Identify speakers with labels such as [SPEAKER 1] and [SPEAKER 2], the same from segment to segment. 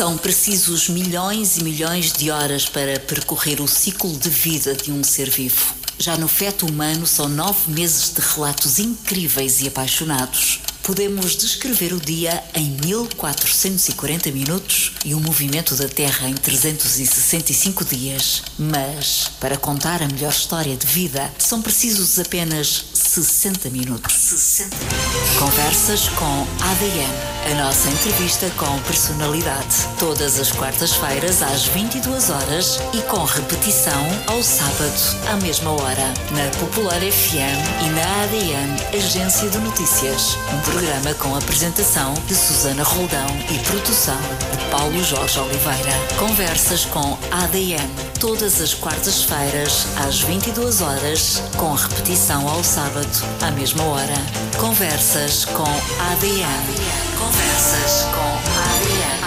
[SPEAKER 1] São precisos milhões e milhões de horas para percorrer o ciclo de vida de um ser vivo. Já no feto humano são nove meses de relatos incríveis e apaixonados. Podemos descrever o dia em 1440 minutos e o movimento da Terra em 365 dias. Mas, para contar a melhor história de vida, são precisos apenas 60 minutos. 60 Conversas com ADN. A nossa entrevista com personalidade. Todas as quartas-feiras às 22 horas e com repetição ao sábado à mesma hora. Na Popular FM e na ADN Agência de Notícias. Um programa com apresentação de Susana Roldão e produção de Paulo Jorge Oliveira. Conversas com ADN. Todas as quartas-feiras às 22 horas com repetição ao sábado à mesma hora. Conversas com ADN. Conversas com. ADN.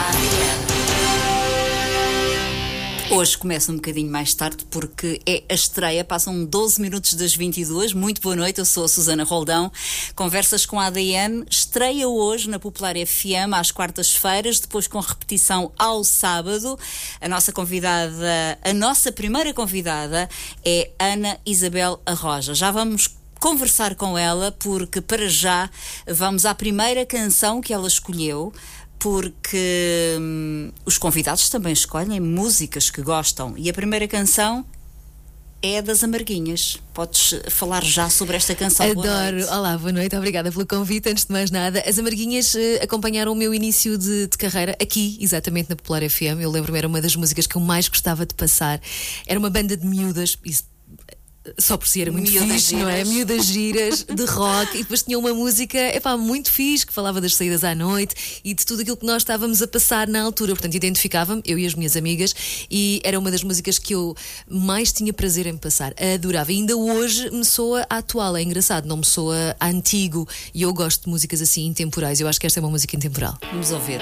[SPEAKER 1] Hoje começa um bocadinho mais tarde porque é a estreia, passam 12 minutos das 22. Muito boa noite, eu sou a Susana Roldão. Conversas com a ADN, estreia hoje na Popular FM às quartas-feiras, depois com repetição ao sábado. A nossa convidada, a nossa primeira convidada é Ana Isabel Arroja. Já vamos conversar com ela porque para já vamos à primeira canção que ela escolheu porque hum, os convidados também escolhem músicas que gostam. E a primeira canção é das Amarguinhas. Podes falar já sobre esta canção?
[SPEAKER 2] Adoro. Boa Olá, boa noite. Obrigada pelo convite. Antes de mais nada, as Amarguinhas uh, acompanharam o meu início de, de, carreira aqui, exatamente na Popular FM. Eu lembro-me, era uma das músicas que eu mais gostava de passar. Era uma banda de miúdas. Isso só por si era muito Miúdas fixe, giras. não é? Miúdas giras de rock e depois tinha uma música epá, muito fixe que falava das saídas à noite e de tudo aquilo que nós estávamos a passar na altura. Portanto, identificava-me, eu e as minhas amigas, e era uma das músicas que eu mais tinha prazer em passar. Adorava. E ainda hoje me soa atual, é engraçado, não me soa antigo e eu gosto de músicas assim intemporais. Eu acho que esta é uma música intemporal.
[SPEAKER 1] Vamos ouvir.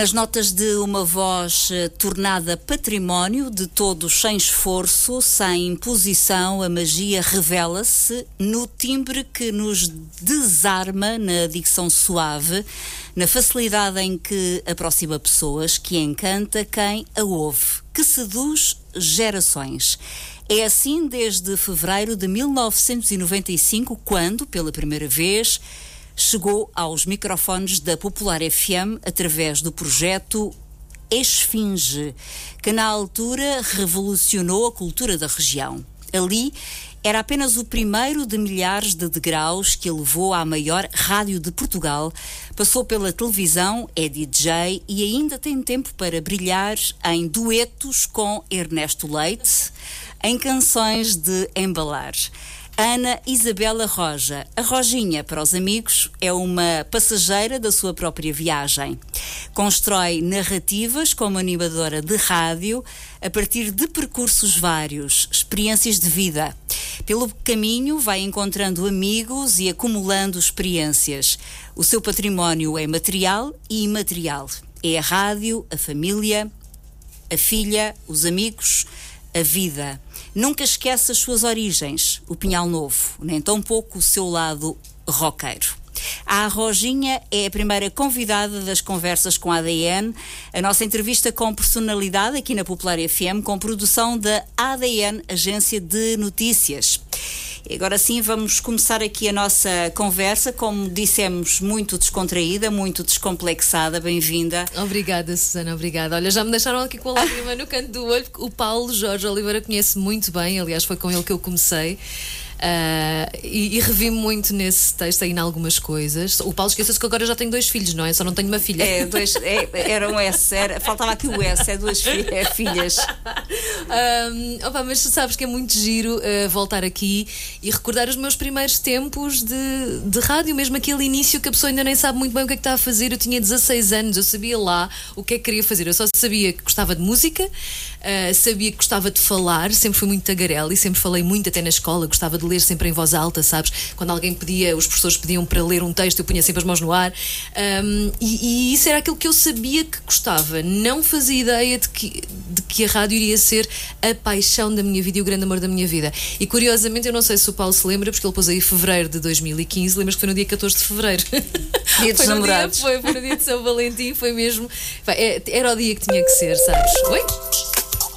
[SPEAKER 1] Nas notas de uma voz eh, tornada património de todos sem esforço, sem imposição, a magia revela-se no timbre que nos desarma na dicção suave, na facilidade em que aproxima pessoas, que encanta quem a ouve, que seduz gerações. É assim desde fevereiro de 1995, quando, pela primeira vez, chegou aos microfones da Popular FM através do projeto Esfinge, que na altura revolucionou a cultura da região. Ali era apenas o primeiro de milhares de degraus que a levou à maior rádio de Portugal. Passou pela televisão, é DJ e ainda tem tempo para brilhar em duetos com Ernesto Leite, em canções de embalar. Ana Isabela Roja. A Rojinha, para os amigos, é uma passageira da sua própria viagem. Constrói narrativas como animadora de rádio a partir de percursos vários, experiências de vida. Pelo caminho, vai encontrando amigos e acumulando experiências. O seu património é material e imaterial. É a rádio, a família, a filha, os amigos, a vida. Nunca esquece as suas origens, o Pinhal Novo, nem tão pouco o seu lado roqueiro. A Roginha é a primeira convidada das conversas com a ADN, a nossa entrevista com personalidade aqui na Popular FM, com produção da ADN, Agência de Notícias. Agora sim, vamos começar aqui a nossa conversa, como dissemos, muito descontraída, muito descomplexada. Bem-vinda.
[SPEAKER 2] Obrigada, Susana, obrigada. Olha, já me deixaram aqui com a lágrima no canto do olho, o Paulo Jorge Oliveira conhece muito bem, aliás, foi com ele que eu comecei. Uh, e, e revi muito nesse texto aí em algumas coisas. O Paulo esqueceu-se que agora já tenho dois filhos, não é? Só não tenho uma filha.
[SPEAKER 1] É, dois, é, era um S, era, faltava aqui o S, é duas fi, é filhas.
[SPEAKER 2] Um, opa, mas tu sabes que é muito giro uh, voltar aqui e recordar os meus primeiros tempos de, de rádio, mesmo aquele início que a pessoa ainda nem sabe muito bem o que é que está a fazer. Eu tinha 16 anos, eu sabia lá o que é que queria fazer. Eu só sabia que gostava de música, uh, sabia que gostava de falar, sempre fui muito tagarela e sempre falei muito até na escola, gostava de ler sempre em voz alta, sabes? Quando alguém pedia, os professores pediam para ler um texto, eu punha sempre as mãos no ar. Um, e, e, isso era aquilo que eu sabia que gostava. Não fazia ideia de que, de que a rádio iria ser a paixão da minha vida e o grande amor da minha vida. E curiosamente, eu não sei se o Paulo se lembra, porque ele pôs aí fevereiro de 2015, lembras que foi no dia 14 de fevereiro?
[SPEAKER 1] Dia dos
[SPEAKER 2] foi,
[SPEAKER 1] no
[SPEAKER 2] dia, foi, foi no dia de São Valentim, foi mesmo. É, era o dia que tinha que ser, sabes? Oi?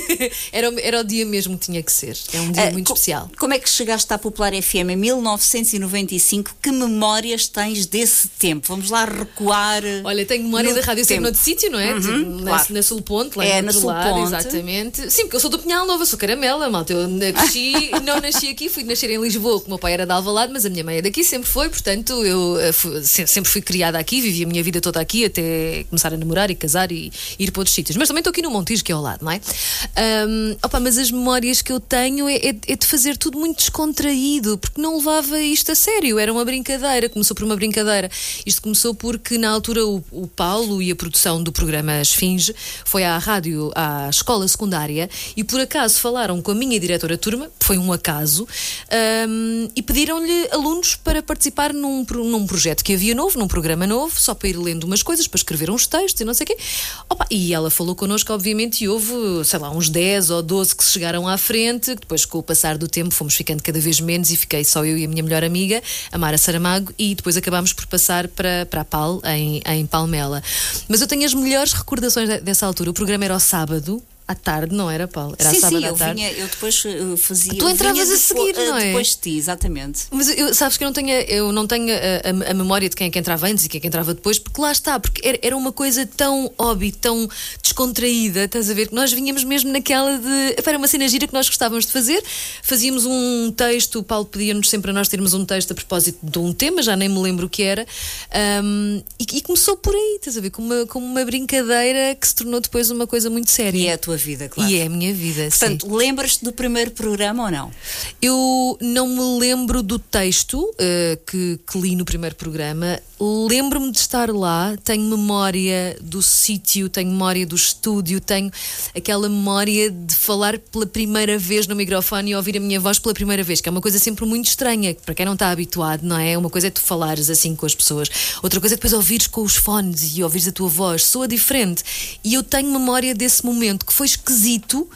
[SPEAKER 2] era, era o dia mesmo que tinha que ser. É um dia uh, muito especial.
[SPEAKER 1] Como é que chegaste à Popular FM em 1995? Que memórias tens desse tempo? Vamos lá recuar.
[SPEAKER 2] Olha, tenho memória da rádio sempre noutro sítio, não é?
[SPEAKER 1] Uhum,
[SPEAKER 2] tipo, na,
[SPEAKER 1] claro.
[SPEAKER 2] na Sul Ponte, lá
[SPEAKER 1] é,
[SPEAKER 2] em
[SPEAKER 1] na Sul Ponte.
[SPEAKER 2] exatamente. Sim, porque eu sou do Pinhal Nova, sou caramela, malta. Eu cresci, não nasci aqui, fui nascer em Lisboa, que o meu pai era de Alvalade, mas a minha mãe é daqui, sempre foi, portanto, eu eh, fui, sempre fui criada aqui, vivi a minha vida toda aqui, até começar a namorar e casar e ir para outros sítios. Mas também estou aqui no Montijo, que é ao lado, não é? Um, opa, mas as memórias que eu tenho é, é, é, de fazer tudo muito descontraído, porque não levava isto a sério, era uma brincadeira, começou por uma brincadeira. Isto começou porque na altura o, o Paulo e a produção do programa Esfinge foi à rádio, à escola secundária, e por acaso falaram com a minha diretora turma, foi um acaso, um, e pediram-lhe alunos para participar num, num projeto que havia novo, num programa novo, só para ir lendo umas coisas, para escrever uns textos e não sei o quê. Opa, e ela falou connosco, obviamente, e houve, sei lá, uns 10 ou 12 que chegaram à frente, depois com o passar do tempo fomos ficando cada vez menos e fiquei só eu e a minha melhor amiga, a Mara Saramago, e depois acabámos por passar para, para a PAL, em, em Palmela. Mas eu tenho as melhores recordações dessa altura. O programa era ao sábado, à tarde, não era, Paulo? Era
[SPEAKER 1] sim,
[SPEAKER 2] sábado
[SPEAKER 1] sim,
[SPEAKER 2] à
[SPEAKER 1] eu
[SPEAKER 2] tarde.
[SPEAKER 1] Vinha, eu depois uh, fazia.
[SPEAKER 2] Tu entravas a
[SPEAKER 1] depois,
[SPEAKER 2] seguir, não é?
[SPEAKER 1] Depois de ti, exatamente.
[SPEAKER 2] Mas eu, sabes que eu não tenho, eu não tenho a, a, a, memória de quem é que entrava antes e quem é que entrava depois, porque lá está, porque era, era uma coisa tão hobby, tão descontraída, estás a ver? Que nós vinhamos mesmo naquela de. Era uma cena gira que nós gostávamos de fazer. Fazíamos um texto, o Paulo pedia-nos sempre a nós termos um texto a propósito de um tema, já nem me lembro o que era. Um, e, e, começou por aí, estás a ver? Como uma, como uma brincadeira que se tornou depois uma coisa muito séria.
[SPEAKER 1] E é a tua vida, claro.
[SPEAKER 2] E é a minha vida,
[SPEAKER 1] Portanto,
[SPEAKER 2] sim.
[SPEAKER 1] lembras-te do primeiro programa ou não?
[SPEAKER 2] Eu não me lembro do texto uh, que, que, li no primeiro programa. Lembro-me de estar lá, tenho memória do sítio, tenho memória do estúdio, tenho aquela memória de falar pela primeira vez no microfone e ouvir a minha voz pela primeira vez, que é uma coisa sempre muito estranha, para quem não está habituado, não é? Uma coisa é tu falares assim com as pessoas, outra coisa é depois ouvires com os fones e ouvires a tua voz, soa diferente. E eu tenho memória desse momento que foi esquisito,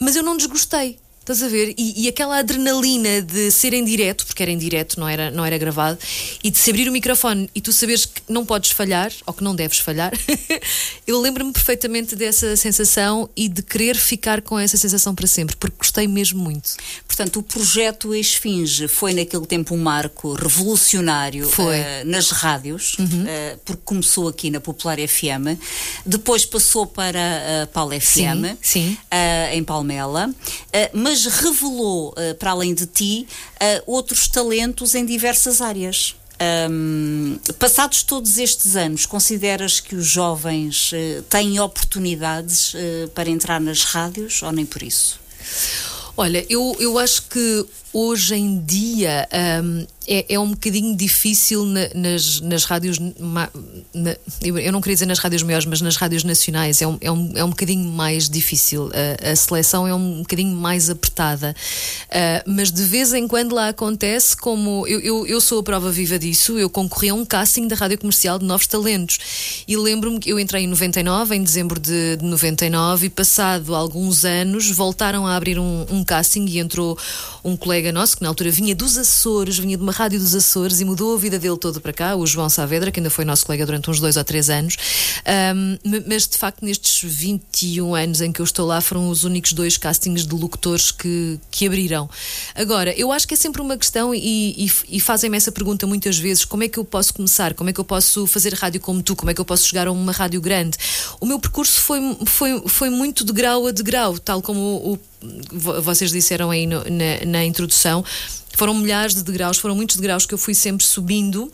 [SPEAKER 2] mas eu não desgostei. Estás a ver? E, e, aquela adrenalina de ser em direto, porque era em direto, não era, não era gravado, e de se abrir o microfone e tu saberes que não podes falhar, ou que não deves falhar, eu lembro-me perfeitamente dessa sensação e de querer ficar com essa sensação para sempre, porque gostei mesmo muito.
[SPEAKER 1] Portanto, o projeto Esfinge foi naquele tempo um marco revolucionário uh, nas rádios, uhum. uh, porque começou aqui na Popular FM, depois passou para a Paulo FM,
[SPEAKER 2] sim, sim.
[SPEAKER 1] Uh, em Palmela, mas mas revelou, uh, para além de ti, uh, outros talentos em diversas áreas. Um, passados todos estes anos, consideras que os jovens uh, têm oportunidades para entrar nas rádios ou nem por isso?
[SPEAKER 2] Olha, eu, eu acho que hoje em dia um, é, é, um bocadinho difícil na, nas, nas rádios. Na, eu não queria dizer nas rádios maiores, mas nas rádios nacionais é um, é um, é um bocadinho mais difícil. A, a seleção é um bocadinho mais apertada. Uh, mas de vez em quando lá acontece, como eu, eu, eu, sou a prova viva disso, eu concorri a um casting da rádio comercial de novos talentos. E lembro-me que eu entrei em 99, em dezembro de, de 99, e passado alguns anos voltaram a abrir um, um casting e entrou um colega nosso que na altura vinha dos Açores, vinha de uma rádio dos Açores e mudou a vida dele toda para cá, o João Saavedra, que ainda foi nosso colega durante uns dois ou três anos. Um, mas de facto, nestes 21 anos em que eu estou lá, foram os únicos dois castings de locutores que, que abriram. Agora, eu acho que é sempre uma questão e, e, e fazem-me essa pergunta muitas vezes: como é que eu posso começar? Como é que eu posso fazer rádio como tu? Como é que eu posso chegar a uma rádio grande? O meu percurso foi, foi, foi muito de grau a degrau, tal como o, o vocês disseram aí no, na, na introdução. Foram milhares de degraus, foram muitos degraus que eu fui sempre subindo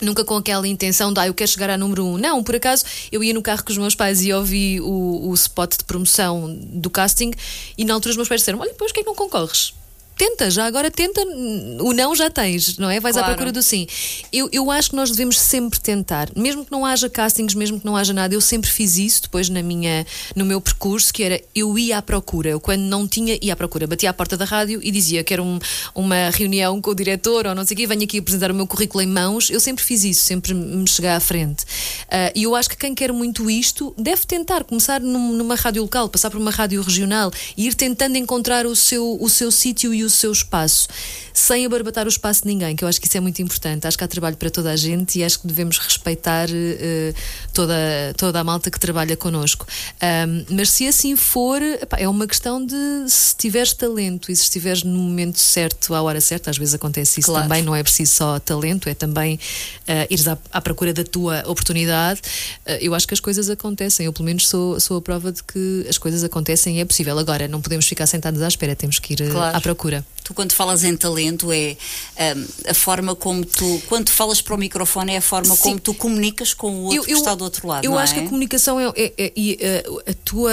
[SPEAKER 2] Nunca com aquela intenção de, ah, eu quero chegar a número um. Não, por acaso, eu ia no carro com os meus pais e ouvi o, o spot de promoção do casting e na altura os meus pais disseram: Olha, depois que é que não concorres? Tenta, já agora tenta, o não já tens, não é? Vais claro. à procura do sim. Eu, eu acho que nós devemos sempre tentar, mesmo que não haja castings, mesmo que não haja nada, eu sempre fiz isso depois na minha, no meu percurso, que era eu ia à procura, eu quando não tinha, ia à procura, batia à porta da rádio e dizia que era um, uma reunião com o diretor ou não sei o quê, venho aqui apresentar o meu currículo em mãos, eu sempre fiz isso, sempre me chegar à frente. Uh, e eu acho que quem quer muito isto deve tentar começar num, numa rádio local, passar por uma rádio regional e ir tentando encontrar o seu, o seu sítio e o seu espaço, sem abarbatar o espaço de ninguém, que eu acho que isso é muito importante. Acho que há trabalho para toda a gente e acho que devemos respeitar uh, toda, toda a malta que trabalha connosco. Um, mas se assim for, epá, é uma questão de se tiveres talento e se estiveres no momento certo, à hora certa, às vezes acontece isso claro. também, não é preciso só talento, é também uh, ires à, à, procura da tua oportunidade. Uh, eu acho que as coisas acontecem, eu pelo menos sou, sou a prova de que as coisas acontecem e é possível. Agora, não podemos ficar sentados à espera, temos que ir claro. à procura.
[SPEAKER 1] Tu, quando falas em talento, é um, a forma como tu, quando falas para o microfone, é a forma Sim. como tu comunicas com o outro eu, eu, que está do outro lado.
[SPEAKER 2] Eu
[SPEAKER 1] acho
[SPEAKER 2] é? que a comunicação é, é, é, é a, tua,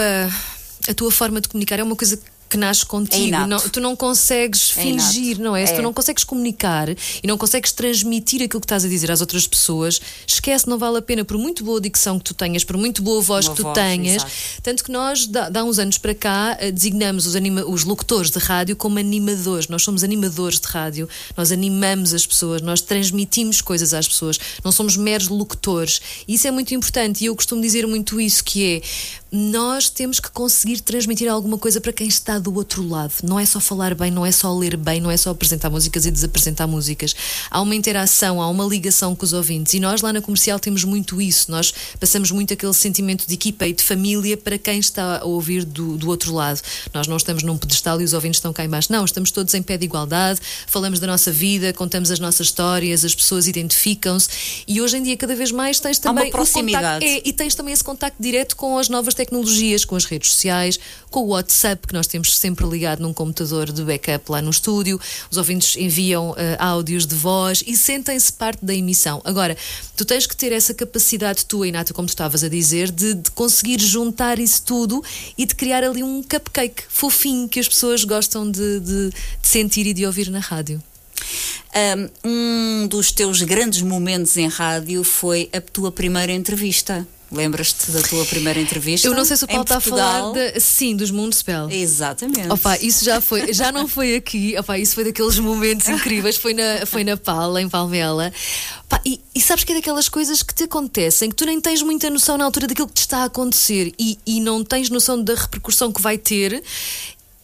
[SPEAKER 2] a tua forma de comunicar é uma coisa que nasce contigo.
[SPEAKER 1] É
[SPEAKER 2] não, tu não consegues é fingir,
[SPEAKER 1] inato.
[SPEAKER 2] não é? Se tu
[SPEAKER 1] é.
[SPEAKER 2] não consegues comunicar e não consegues transmitir aquilo que estás a dizer às outras pessoas, esquece, não vale a pena, por muito boa dicção que tu tenhas, por muito boa voz Uma que tu voz, tenhas. Exato. Tanto que nós, dá, dá, uns anos para cá, eh, designamos os, anima, os locutores de rádio como animadores. Nós somos animadores de rádio, nós animamos as pessoas, nós transmitimos coisas às pessoas, não somos meros locutores. E isso é muito importante e eu costumo dizer muito isso, que é nós temos que conseguir transmitir alguma coisa para quem está do outro lado. Não é só falar bem, não é só ler bem, não é só apresentar músicas e desapresentar músicas. Há uma interação, há uma ligação com os ouvintes. E nós lá na comercial temos muito isso. Nós passamos muito aquele sentimento de equipa e de família para quem está a ouvir do, do outro lado. Nós não estamos num pedestal e os ouvintes estão cá embaixo. Não, estamos todos em pé de igualdade, falamos da nossa vida, contamos as nossas histórias, as pessoas identificam-se. E hoje em dia, cada vez mais, tens também.
[SPEAKER 1] Há uma proximidade.
[SPEAKER 2] Contacto, é, e tens também esse contacto direto com as novas tecnologias, com as redes sociais, com o WhatsApp, que nós temos sempre ligado num computador de backup lá no estúdio. Os ouvintes enviam uh, áudios de voz e sentem-se parte da emissão. Agora, tu tens que ter essa capacidade tua, Inata, como tu estavas a dizer, de, de conseguir juntar isso tudo e de criar ali um cupcake fofinho que as pessoas gostam de, de, de sentir e de ouvir na rádio.
[SPEAKER 1] Um dos teus grandes momentos em rádio foi a tua primeira entrevista. Lembras-te da tua primeira entrevista?
[SPEAKER 2] Eu não sei se o Paulo está a falar de, sim, dos Moonspell.
[SPEAKER 1] Exatamente.
[SPEAKER 2] Opa, isso já foi, já não foi aqui. Opa, isso foi daqueles momentos incríveis. Foi na, foi na Pala, em Palmela. Opa, e, e, sabes que é daquelas coisas que te acontecem que tu nem tens muita noção na altura daquilo que te está a acontecer e, e não tens noção da repercussão que vai ter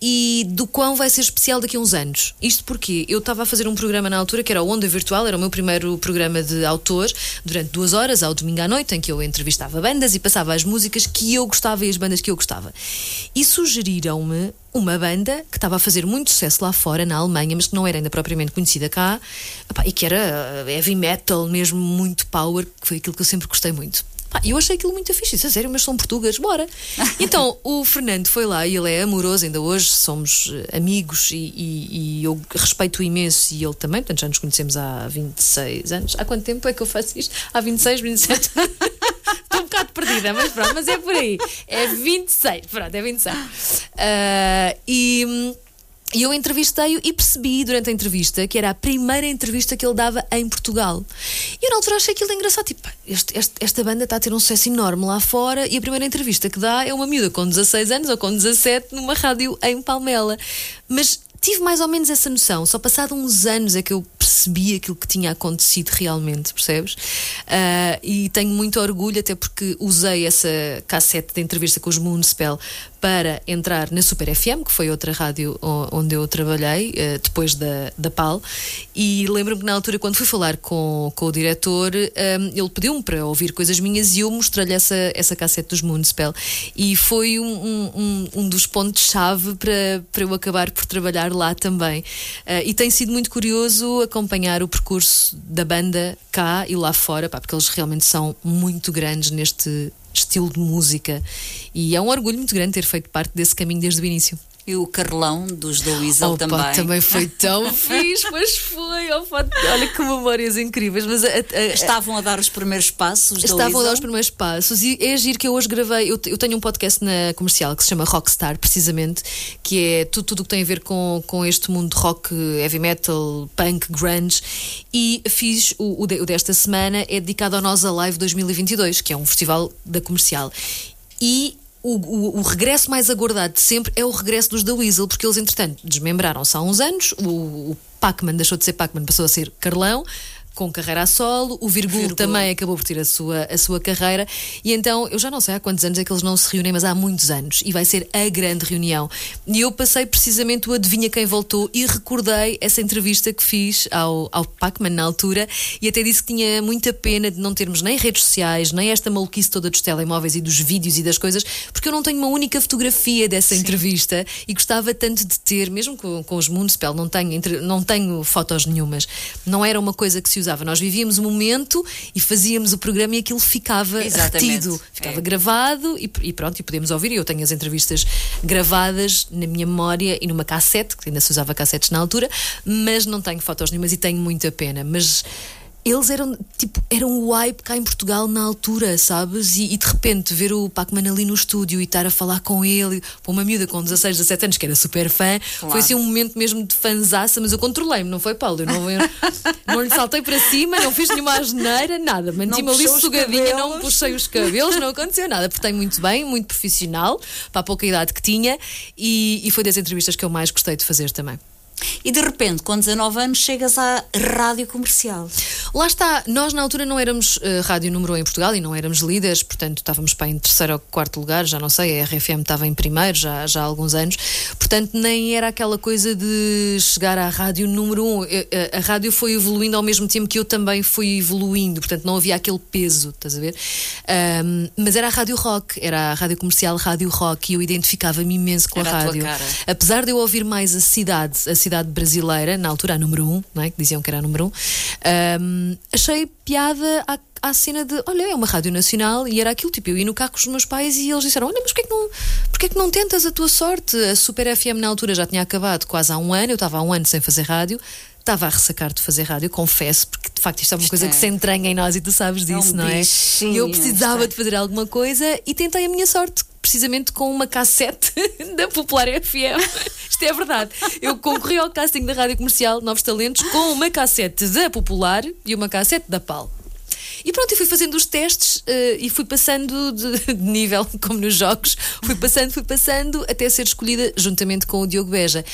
[SPEAKER 2] e do quão vai ser especial daqui a uns anos. Isto porque eu estava a fazer um programa na altura que era o Onda Virtual, era o meu primeiro programa de autor, durante duas horas, ao domingo à noite, em que eu entrevistava bandas e passava as músicas que eu gostava e as bandas que eu gostava. E sugeriram-me uma banda que estava a fazer muito sucesso lá fora, na Alemanha, mas que não era ainda propriamente conhecida cá, e que era heavy metal mesmo, muito power, que foi aquilo que eu sempre gostei muito. Ah, eu achei aquilo muito fixe. Isso é sério, mas são portugueses, bora. Então o Fernando foi lá e ele é amoroso, ainda hoje somos eh, amigos e, e, e eu respeito imenso e ele também, portanto já nos conhecemos há 26 anos. Há quanto tempo é que eu faço isto? Há 26, 27? Estou um bocado perdida, mas pronto, mas é por aí. É 26, pronto, é 26. Uh, ah, e. E eu entrevistei-o e percebi durante a entrevista que era a primeira entrevista que ele dava em Portugal. E eu na altura achei aquilo engraçado. Tipo, este, este, esta banda está a ter um sucesso enorme lá fora e a primeira entrevista que dá é uma miúda com 16 anos ou com 17 numa rádio em Palmela. Mas tive mais ou menos essa noção. Só passado uns anos é que eu percebi aquilo que tinha acontecido realmente, percebes? Uh, e tenho muito orgulho, até porque usei essa cassete de entrevista com os Moonspell para entrar na Super FM, que foi outra rádio onde eu trabalhei, uh, depois da, da PAL. E lembro-me que na altura, quando fui falar com, com o diretor, um, ah, ele pediu-me para ouvir coisas minhas e eu mostrei-lhe essa, essa cassete dos Moonspell. E foi um, um, um dos pontos-chave para, para eu acabar por trabalhar lá também. Uh, e tem sido muito curioso acompanhar o percurso da banda cá e lá fora, pá, porque eles realmente são muito grandes neste estilo de música. E é um orgulho muito grande ter feito parte desse caminho desde o início.
[SPEAKER 1] E o Carlão dos The Weasel também.
[SPEAKER 2] também foi tão fixe, mas foi. Opa, olha que memórias incríveis. Mas a, a,
[SPEAKER 1] Estavam a dar os primeiros passos.
[SPEAKER 2] Estavam a dar os primeiros passos. E é giro que eu hoje gravei. Eu, eu, tenho um podcast na comercial que se chama Rockstar, precisamente, que é tudo, tudo o que tem a ver com, com este mundo de rock, heavy metal, punk, grunge. E fiz o, o, o desta semana, é dedicado ao Nós Alive 2022, que é um festival da comercial. E o, o, o, regresso mais aguardado de sempre é o regresso dos The Weasel, porque eles, entretanto, desmembraram-se há uns anos. O, o Pac-Man deixou de ser Pac-Man, passou a ser Carlão com carreira a solo, o Virgul, também acabou por ter a sua, a sua carreira, e então eu já não sei há quantos anos é que eles não se reúnem, mas há muitos anos, e vai ser a grande reunião. E eu passei precisamente o Adivinha Quem Voltou e recordei essa entrevista que fiz ao, ao Pacman na altura, e até disse que tinha muita pena de não termos nem redes sociais, nem esta maluquice toda dos telemóveis e dos vídeos e das coisas, porque eu não tenho uma única fotografia dessa Sim. entrevista e gostava tanto de ter, mesmo com, com os Moonspell, não tenho, não tenho fotos nenhumas. Não era uma coisa que se usava. Nós vivíamos o momento e fazíamos o programa e aquilo ficava Exatamente. retido, ficava é. gravado e, e, pronto, e podemos ouvir. Eu tenho as entrevistas gravadas na minha memória e numa cassete, que ainda se usava cassetes na altura, mas não tenho fotos nenhumas e tenho muita pena. Mas eles eram tipo, eram o hype cá em Portugal na altura, sabes? E, e de repente ver o Pac-Man ali no estúdio e estar a falar com ele, para uma miúda com 16, 17 anos que era super fã, claro. foi assim um momento mesmo de fanzaça, mas eu controlei-me, não foi, Paulo? Eu não, eu, não lhe saltei para cima, não fiz nenhuma asneira, nada. Mantive-me ali sugadinha, não puxei os cabelos, não aconteceu nada. Portei muito bem, muito profissional, para a pouca idade que tinha, e, e foi das entrevistas que eu mais gostei de fazer também.
[SPEAKER 1] E de repente, com 19 anos, chegas à rádio comercial.
[SPEAKER 2] Lá está, nós na altura não éramos uh, rádio número 1 em Portugal e não éramos líderes, portanto estávamos para em terceiro ou quarto lugar, já não sei, a RFM estava em primeiro já, já há alguns anos, portanto nem era aquela coisa de chegar à rádio número 1. A, a, a rádio foi evoluindo ao mesmo tempo que eu também fui evoluindo, portanto não havia aquele peso, estás a ver? Um, mas era a rádio rock, era a rádio comercial, rádio rock, e eu identificava-me imenso com era a rádio. Apesar de eu ouvir mais a cidade, a cidade brasileira, na altura a número 1, não é? que diziam que era a número 1. Um, Um, achei piada à, cena de olha, é uma rádio nacional e era aquilo, tipo, eu ia no carro com os meus pais e eles disseram: Olha, mas porquê que não, porquê que não tentas a tua sorte? A Super FM na altura já tinha acabado quase há um ano, eu estava há um ano sem fazer rádio estava a ressacar de fazer rádio, confesso, porque de facto isto é uma isto coisa é. que se entranha em nós e tu sabes disso, é um não é? E eu precisava de fazer alguma coisa e tentei a minha sorte, precisamente com uma cassete da Popular FM. Isto é verdade. Eu concorri ao casting da rádio comercial Novos Talentos com uma cassete da Popular e uma cassete da PAL. E pronto, eu fui fazendo os testes uh, e fui passando de, de, nível, como nos jogos, fui passando, fui passando, até ser escolhida juntamente com o Diogo Beja.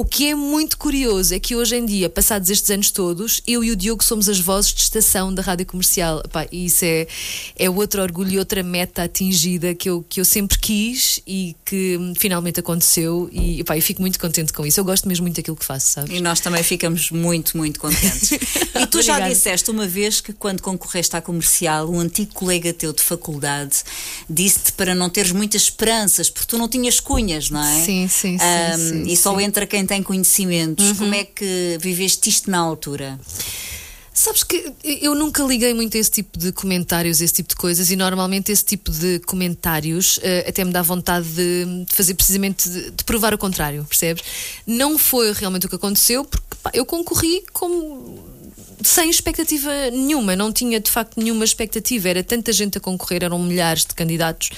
[SPEAKER 2] O que é muito curioso é que hoje em dia, passados estes anos todos, eu e o Diogo somos as vozes de estação da rádio comercial. Epá, e isso é, é outro orgulho e outra meta atingida que eu, que eu sempre quis e que finalmente aconteceu. E epá, eu fico muito contente com isso. Eu gosto mesmo muito daquilo que faço, sabes?
[SPEAKER 1] E nós também ficamos muito, muito contentes. e tu já disseste uma vez que quando concorreste à comercial, um antigo colega teu de faculdade disse-te para não teres muitas esperanças, porque tu não tinhas cunhas, não é?
[SPEAKER 2] Sim, sim, sim. Um, sim
[SPEAKER 1] e só
[SPEAKER 2] sim.
[SPEAKER 1] entra quem tem conhecimentos. Uhum. Como é que viveste isto na altura?
[SPEAKER 2] Sabes que eu nunca liguei muito a esse tipo de comentários, esse tipo de coisas, e normalmente esse tipo de comentários uh, até me dá vontade de, de fazer precisamente de, de, provar o contrário, percebes? Não foi realmente o que aconteceu, porque pá, eu concorri como sem expectativa nenhuma, não tinha de facto nenhuma expectativa, era tanta gente a concorrer, eram milhares de candidatos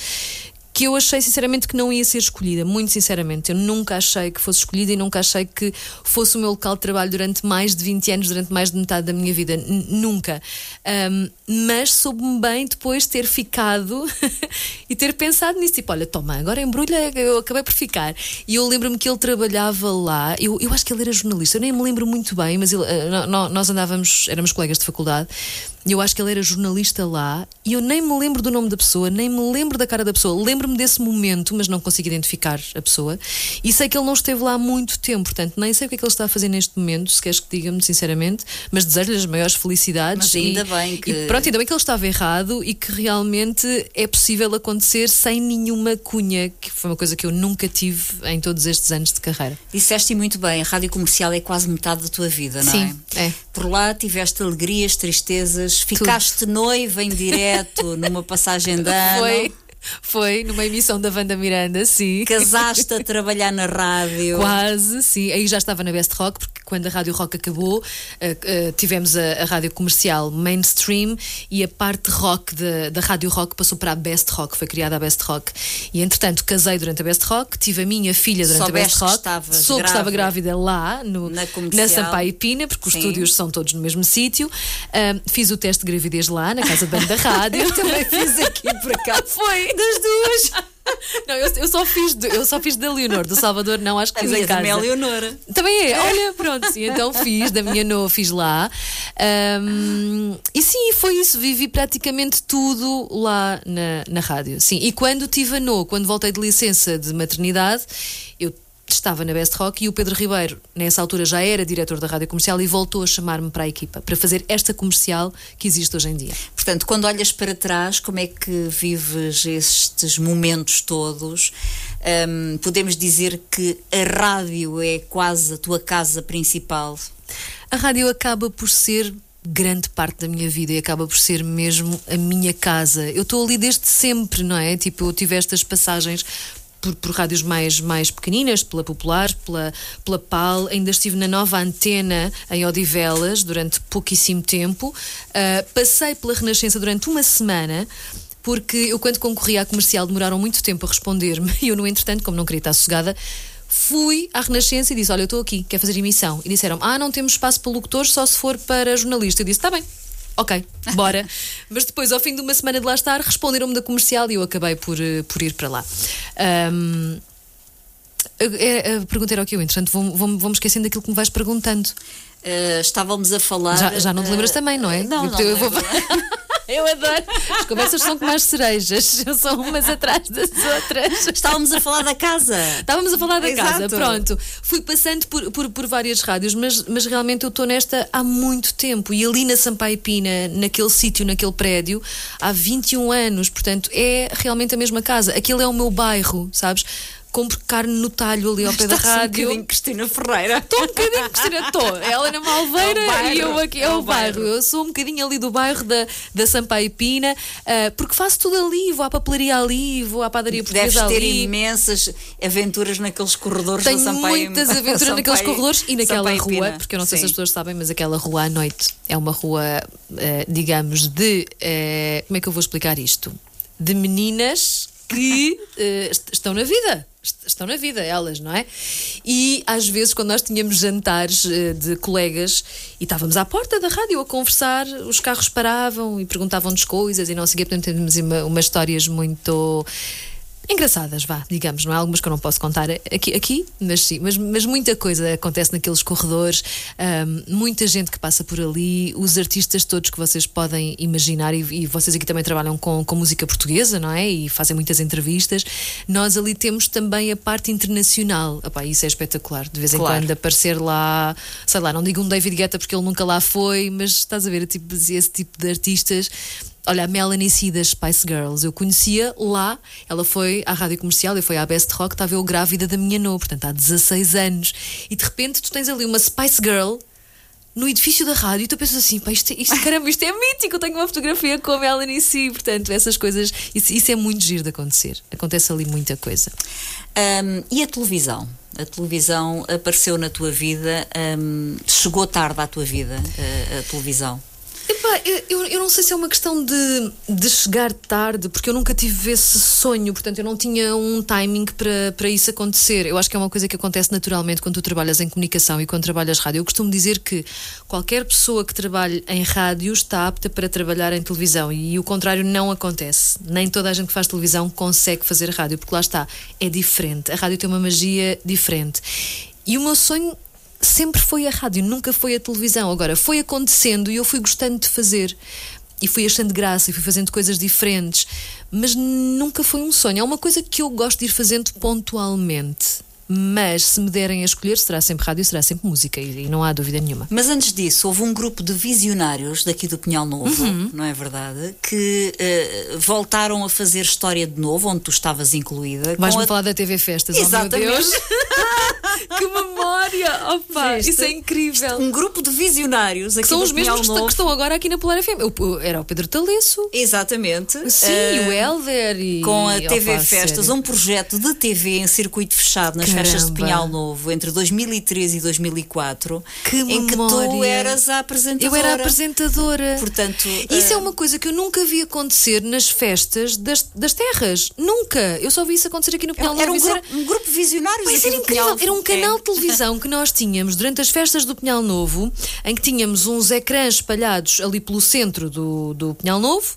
[SPEAKER 2] que eu achei sinceramente que não ia ser escolhida, muito sinceramente. Eu nunca achei que fosse escolhida e nunca achei que fosse o meu local de trabalho durante mais de 20 anos, durante mais de metade da minha vida. N nunca. Um, mas soube-me bem depois ter ficado e ter pensado nisso. Tipo, olha, toma, agora embrulha, eu acabei por ficar. E eu lembro-me que ele trabalhava lá, eu, eu acho que ele era jornalista, eu nem me lembro muito bem, mas ele, uh, nós andávamos, éramos colegas de faculdade eu acho que ele era jornalista lá e eu nem me lembro do nome da pessoa, nem me lembro da cara da pessoa. Lembro-me desse momento, mas não consigo identificar a pessoa. E sei que ele não esteve lá há muito tempo, portanto, nem sei o que é que ele está a fazer neste momento, se queres que diga-me sinceramente, mas desejo-lhe as maiores felicidades.
[SPEAKER 1] Mas ainda e, bem que.
[SPEAKER 2] E pronto, ainda bem que ele estava errado e que realmente é possível acontecer sem nenhuma cunha, que foi uma coisa que eu nunca tive em todos estes anos de carreira.
[SPEAKER 1] Disseste muito bem, a rádio comercial é quase metade da tua vida, não
[SPEAKER 2] Sim,
[SPEAKER 1] é?
[SPEAKER 2] é.
[SPEAKER 1] Por lá tiveste alegrias, tristezas ficaste Tudo. noiva em direto numa passagem de ano.
[SPEAKER 2] Foi. Foi numa emissão da Wanda Miranda, sim.
[SPEAKER 1] Casaste a trabalhar na rádio.
[SPEAKER 2] Quase, sim. Aí já estava na Best Rock, quando a Rádio Rock acabou, uh, uh, tivemos a, a, rádio comercial mainstream e a parte rock de, da Rádio Rock passou para a Best Rock, foi criada a Best Rock. E entretanto, casei durante a Best Rock, tive a minha filha durante
[SPEAKER 1] Soubeste
[SPEAKER 2] a Best Rock. Soube que estava grávida lá, no,
[SPEAKER 1] na,
[SPEAKER 2] na Sampaio e Pina, porque os Sim. estúdios são todos no mesmo sítio. Uh, fiz o teste de gravidez lá, na casa de banho da rádio.
[SPEAKER 1] Eu também fiz aqui por cá.
[SPEAKER 2] Foi das duas. Não, eu, eu, só fiz de, eu só fiz da Leonor, do Salvador, não, acho que
[SPEAKER 1] a
[SPEAKER 2] fiz em casa.
[SPEAKER 1] Também é Leonora.
[SPEAKER 2] Também é, olha, pronto, sim, então fiz, da minha no fiz lá. Um, e sim, foi isso, vivi praticamente tudo lá na, na rádio. Sim, e quando tive a no, quando voltei de licença de maternidade, eu estava na Best Rock e o Pedro Ribeiro, nessa altura, já era diretor da rádio comercial e voltou a chamar-me para a equipa, para fazer esta comercial que existe hoje em dia.
[SPEAKER 1] Portanto, quando olhas para trás, como é que vives estes momentos todos? Um, podemos dizer que a rádio é quase a tua casa principal?
[SPEAKER 2] A rádio acaba por ser grande parte da minha vida e acaba por ser mesmo a minha casa. Eu estou ali desde sempre, não é? Tipo, eu tive estas passagens por, por, rádios mais, mais pequeninas, pela Popular, pela, pela PAL. Ainda estive na nova antena em Odivelas durante pouquíssimo tempo. Uh, passei pela Renascença durante uma semana. Porque eu, quando concorri à comercial, demoraram muito tempo a responder-me e eu, no entretanto, como não queria estar sossegada, fui à Renascença e disse: Olha, eu estou aqui, quer fazer emissão. E disseram: Ah, não temos espaço para locutores, só se for para jornalista. Eu disse: Está bem, ok, bora. Mas depois, ao fim de uma semana de lá estar, responderam-me da comercial e eu acabei por, eh, por ir para lá. Um, a, a pergunta era o que eu, entretanto, vou-me vou, vou esquecendo daquilo que me vais perguntando.
[SPEAKER 1] Uh, estávamos a falar.
[SPEAKER 2] Já, já não te lembras uh, também, não é?
[SPEAKER 1] Não, não. Eu vou...
[SPEAKER 2] Eu adoro. As conversas são como as cerejas, são umas atrás das outras.
[SPEAKER 1] Estávamos a falar da casa.
[SPEAKER 2] Estávamos a falar da Exato. casa, pronto. Fui passando por, por, por várias rádios, mas, mas realmente eu estou nesta há muito tempo. E ali na Sampaio Pina, naquele sítio, naquele prédio, há 21 anos. Portanto, é realmente a mesma casa. Aquele é o meu bairro, sabes? Compro carne no talho ali ao pé da rádio.
[SPEAKER 1] Um bocadinho Cristina Ferreira.
[SPEAKER 2] Estou um bocadinho Cristina, estou. Ela na Malveira
[SPEAKER 1] É
[SPEAKER 2] e eu aqui. É,
[SPEAKER 1] é
[SPEAKER 2] o bairro.
[SPEAKER 1] bairro.
[SPEAKER 2] Eu sou um bocadinho ali do bairro da, da Sampaio Pina, ah, porque faço tudo ali. Vou à papelaria ali, vou à padaria
[SPEAKER 1] Deves
[SPEAKER 2] portuguesa
[SPEAKER 1] ter
[SPEAKER 2] ali.
[SPEAKER 1] imensas aventuras naqueles corredores
[SPEAKER 2] Tenho
[SPEAKER 1] da Sampaio.
[SPEAKER 2] muitas aventuras naqueles
[SPEAKER 1] Sampaio-
[SPEAKER 2] corredores e naquela
[SPEAKER 1] Sampaio
[SPEAKER 2] rua,
[SPEAKER 1] Pina.
[SPEAKER 2] porque eu não sei se
[SPEAKER 1] Sim.
[SPEAKER 2] as pessoas sabem, mas aquela rua à noite é uma rua, eh, digamos, de. eh, como é que eu vou explicar isto? De meninas que est- estão na vida. Est- Estão na vida, elas, não é? E às vezes, quando nós tínhamos jantares eh, de colegas e estávamos à porta da rádio a conversar, os carros paravam e perguntavam-nos coisas e não sei o quê. Portanto, temos uma, umas histórias muito engraçadas, vá, digamos, não é? Algumas que eu não posso contar aqui, aqui mas sim, mas, mas muita coisa acontece naqueles corredores, ahm, muita gente que passa por ali, os artistas todos que vocês podem imaginar, e, e vocês aqui também trabalham com, com música portuguesa, não é? E fazem muitas entrevistas. Nós ali temos também a parte internacional. Epá, isso é espetacular, de vez em
[SPEAKER 1] Claro.
[SPEAKER 2] quando aparecer lá, sei lá, não digo um David Guetta porque ele nunca lá foi, mas estás a ver tipo, esse tipo de artistas. Olha, a Melanie C das Spice Girls, eu conhecia lá, ela foi à rádio comercial e foi à Best Rock, estava eu grávida da minha nova, portanto há 16 anos, e de repente tu tens ali uma Spice Girl no edifício da rádio e tu pensas assim, pá, isto, isto, caramba, isto é mítico, eu tenho uma fotografia com a Melanie C, portanto essas coisas, isso, isso é muito giro de acontecer, acontece ali muita coisa.
[SPEAKER 1] Hum, e a televisão? A televisão apareceu na tua vida, hum, chegou tarde à tua vida, a, a televisão.
[SPEAKER 2] Epá, eu- eu, não sei se é uma questão de, de chegar tarde, porque eu nunca tive esse sonho, portanto eu não tinha um timing para, para isso acontecer. Eu acho que é uma coisa que acontece naturalmente quando tu trabalhas em comunicação e quando trabalhas rádio. Eu costumo dizer que qualquer pessoa que trabalhe em rádio está apta para trabalhar em televisão e, o contrário não acontece. Nem toda a gente que faz televisão consegue fazer rádio, porque lá está, é diferente. A rádio tem uma magia diferente. E o meu sonho sempre foi a rádio, nunca foi a televisão. Agora, foi acontecendo e eu fui gostando de fazer. E fui achando graça e fui fazendo coisas diferentes. Mas nunca foi um sonho. É uma coisa que eu gosto de ir fazendo pontualmente. Mas se me derem a escolher, será sempre rádio, será sempre música. E, e não há dúvida nenhuma.
[SPEAKER 1] Mas antes disso, houve um grupo de visionários daqui do Pinhal Novo,
[SPEAKER 2] Uhum.
[SPEAKER 1] não é verdade? Que eh, voltaram a fazer história de novo, onde tu estavas incluída.
[SPEAKER 2] Vais-me
[SPEAKER 1] a-
[SPEAKER 2] falar da TV Festas, oh meu
[SPEAKER 1] Exatamente.
[SPEAKER 2] Deus! que memória! Opa, isso é incrível!
[SPEAKER 1] Um grupo de visionários aqui
[SPEAKER 2] Que são
[SPEAKER 1] do
[SPEAKER 2] os mesmos
[SPEAKER 1] Pinhal
[SPEAKER 2] que, estão-
[SPEAKER 1] Novo.
[SPEAKER 2] que estão agora aqui na Polar FM. Era o Pedro Talesso.
[SPEAKER 1] Exatamente.
[SPEAKER 2] Sim,
[SPEAKER 1] Eh,
[SPEAKER 2] o Helder e.
[SPEAKER 1] com a
[SPEAKER 2] Opa,
[SPEAKER 1] TV Festas,
[SPEAKER 2] sério.
[SPEAKER 1] um projeto de TV em circuito fechado nas
[SPEAKER 2] Caramba.
[SPEAKER 1] Festas de Pinhal Novo entre 2013 e 2004,
[SPEAKER 2] Que
[SPEAKER 1] em que tu
[SPEAKER 2] memória.
[SPEAKER 1] eras a apresentadora.
[SPEAKER 2] Eu era a apresentadora.
[SPEAKER 1] Portanto,
[SPEAKER 2] Isso
[SPEAKER 1] eh,
[SPEAKER 2] é uma coisa que eu nunca vi acontecer nas festas das, das terras. Nunca. Eu só vi isso acontecer aqui no Pinhal
[SPEAKER 1] era
[SPEAKER 2] Novo.
[SPEAKER 1] um
[SPEAKER 2] Isso
[SPEAKER 1] grupo, um grupo de visionários
[SPEAKER 2] Mas era incrível, era um canal
[SPEAKER 1] É.
[SPEAKER 2] de televisão que nós tínhamos durante as festas do Pinhal Novo, em que tínhamos uns ecrãs espalhados ali pelo centro do, do Pinhal Novo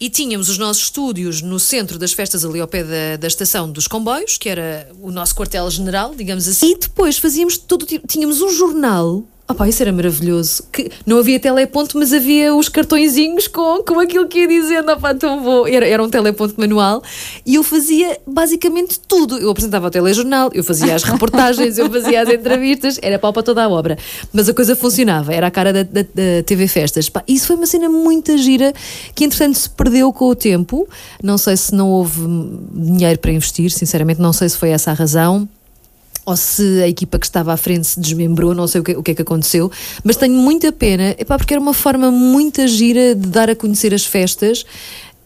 [SPEAKER 2] e tínhamos os nossos estúdios no centro das festas, ali ao pé da, da estação dos comboios, que era o nosso quartel-general, digamos assim. E depois fazíamos todo tipo, tínhamos um jornal. Opá, isso era maravilhoso. Que não havia teleponto, mas havia os cartõezinhos com, com aquilo que ia dizendo. Opá, tão bom. Era, era um teleponto manual e eu fazia basicamente tudo. Eu apresentava o telejornal, eu fazia as reportagens, eu fazia as entrevistas, era pau para toda a obra. Mas a coisa funcionava, era a cara da, da- da TV Festas. Pá, isso foi uma cena muito gira que, entretanto, se perdeu com o tempo. Não sei se não houve dinheiro para investir, sinceramente, não sei se foi essa a razão ou se a equipa que estava à frente se desmembrou, não sei o que, o que é que aconteceu, mas tenho muita pena, epá, porque era uma forma muito gira de dar a conhecer as festas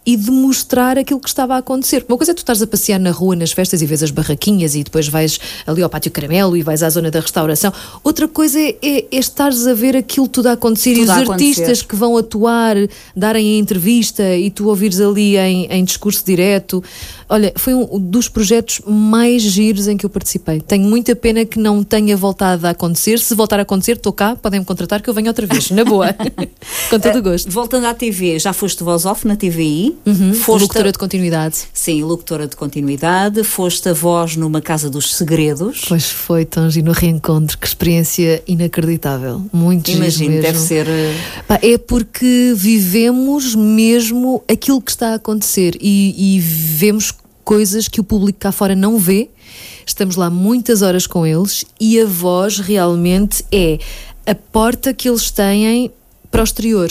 [SPEAKER 2] e de mostrar aquilo que estava a acontecer. Uma coisa é tu estás a passear na rua nas festas e vês as barraquinhas e depois vais ali ao pátio caramelo e vais à zona da restauração. Outra coisa é, é, é estares a ver aquilo tudo a acontecer
[SPEAKER 1] Tudo
[SPEAKER 2] e os
[SPEAKER 1] a acontecer.
[SPEAKER 2] artistas que vão atuar, darem a entrevista e tu ouvires ali em, em discurso direto. Olha, foi um dos projetos mais giros em que eu participei. Tenho muita pena que não tenha voltado a acontecer. Se voltar a acontecer, estou cá, podem me contratar que eu venho outra vez, na boa. Com todo o gosto.
[SPEAKER 1] Voltando à TV, já foste voz off na TVI,
[SPEAKER 2] Uhum.
[SPEAKER 1] foste
[SPEAKER 2] Locutora de continuidade.
[SPEAKER 1] Sim, locutora de continuidade, foste a voz numa Casa dos Segredos.
[SPEAKER 2] Pois foi, tão giro no reencontro. Que experiência inacreditável. Muito
[SPEAKER 1] Imagino, deve ser. eh,
[SPEAKER 2] Pá, é porque vivemos mesmo aquilo que está a acontecer e, e vemos coisas que o público cá fora não vê. Estamos lá muitas horas com eles e a voz realmente é a porta que eles têm para o exterior.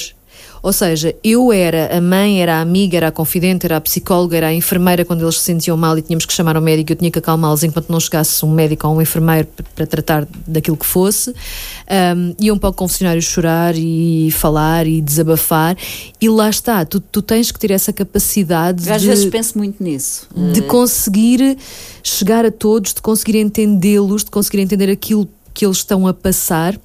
[SPEAKER 2] Ou seja, eu era a mãe, era a amiga, era a confidente, era a psicóloga, era a enfermeira quando eles se sentiam mal e tínhamos que chamar o médico, eu tinha que acalmá-los enquanto não chegasse um médico ou um enfermeiro para tratar daquilo que fosse. Um, iam para o confessionário chorar e falar e desabafar, e lá está, tu, tu tens que ter essa capacidade.
[SPEAKER 1] Eu às
[SPEAKER 2] de,
[SPEAKER 1] vezes penso muito nisso.
[SPEAKER 2] De conseguir chegar a todos, de conseguir entendê-los, de conseguir entender aquilo que eles estão a passar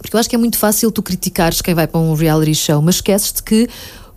[SPEAKER 2] porque eu acho que é muito fácil tu criticares quem vai para um reality show, mas esqueces-te que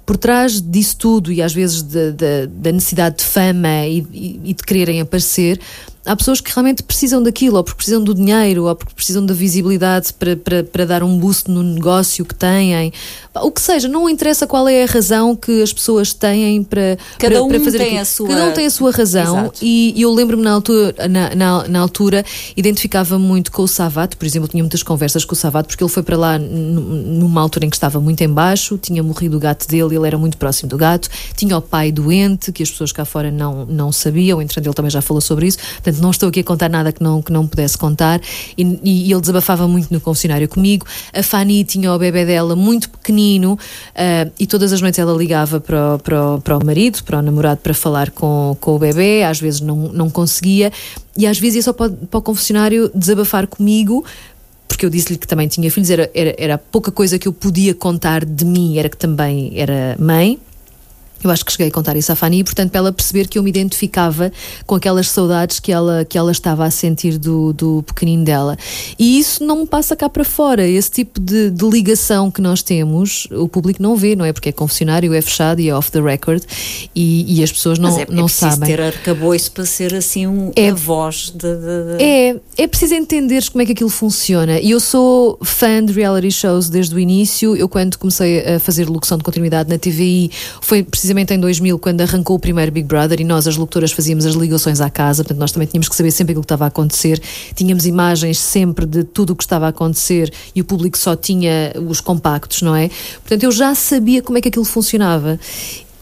[SPEAKER 2] por trás disso tudo e às vezes da necessidade de fama e, e, e de quererem aparecer, há pessoas que realmente precisam daquilo, ou porque precisam do dinheiro, ou porque precisam da visibilidade para, para, para dar um boost no negócio que têm. O que seja, não interessa qual é a razão que as pessoas têm para,
[SPEAKER 1] Cada
[SPEAKER 2] para,
[SPEAKER 1] um
[SPEAKER 2] para fazer
[SPEAKER 1] tem
[SPEAKER 2] aquilo.
[SPEAKER 1] a sua...
[SPEAKER 2] Cada um tem a sua razão e, e eu lembro-me na altura, na, na, na, altura, identificava muito com o Savat, por exemplo, tinha muitas conversas com o Savat, porque ele foi para lá numa altura em que estava muito em baixo, tinha morrido o gato dele, ele era muito próximo do gato, tinha o pai doente, que as pessoas cá fora não, não sabiam, entretanto ele também já falou sobre isso, Portanto, não estou aqui a contar nada que não, que não pudesse contar. E, e ele desabafava muito no confessionário comigo. A Fanny tinha o bebê dela muito pequenino uh, e todas as noites ela ligava para o, para, o, para o marido, para o namorado, para falar com, com o bebê. Às vezes não, não conseguia. E às vezes ia só para, para o confessionário desabafar comigo porque eu disse-lhe que também tinha filhos, era, era, era pouca coisa que eu podia contar de mim, era que também era mãe. Eu acho que cheguei a contar isso à Fanny, portanto, para ela perceber que eu me identificava com aquelas saudades que ela, que ela estava a sentir do, do pequenino dela. E isso não me passa cá para fora. Esse tipo de, de ligação que nós temos, o público não vê, não é? Porque é confessionário, é fechado e é off the record e, e as pessoas não,
[SPEAKER 1] Mas é,
[SPEAKER 2] não
[SPEAKER 1] é
[SPEAKER 2] sabem.
[SPEAKER 1] ter arcabouço para ser assim um,
[SPEAKER 2] é,
[SPEAKER 1] a voz de, de, de...
[SPEAKER 2] É, é preciso entenderes como é que aquilo funciona. E eu sou fã de reality shows desde o início. Eu, quando comecei a fazer locução de continuidade na TVI, foi precisamente precisamente em 2000, quando arrancou o primeiro Big Brother e nós, as locutoras, fazíamos as ligações à casa, portanto, nós também tínhamos que saber sempre aquilo que estava a acontecer, tínhamos imagens sempre de tudo o que estava a acontecer e o público só tinha os compactos, não é? Portanto, eu já sabia como é que aquilo funcionava.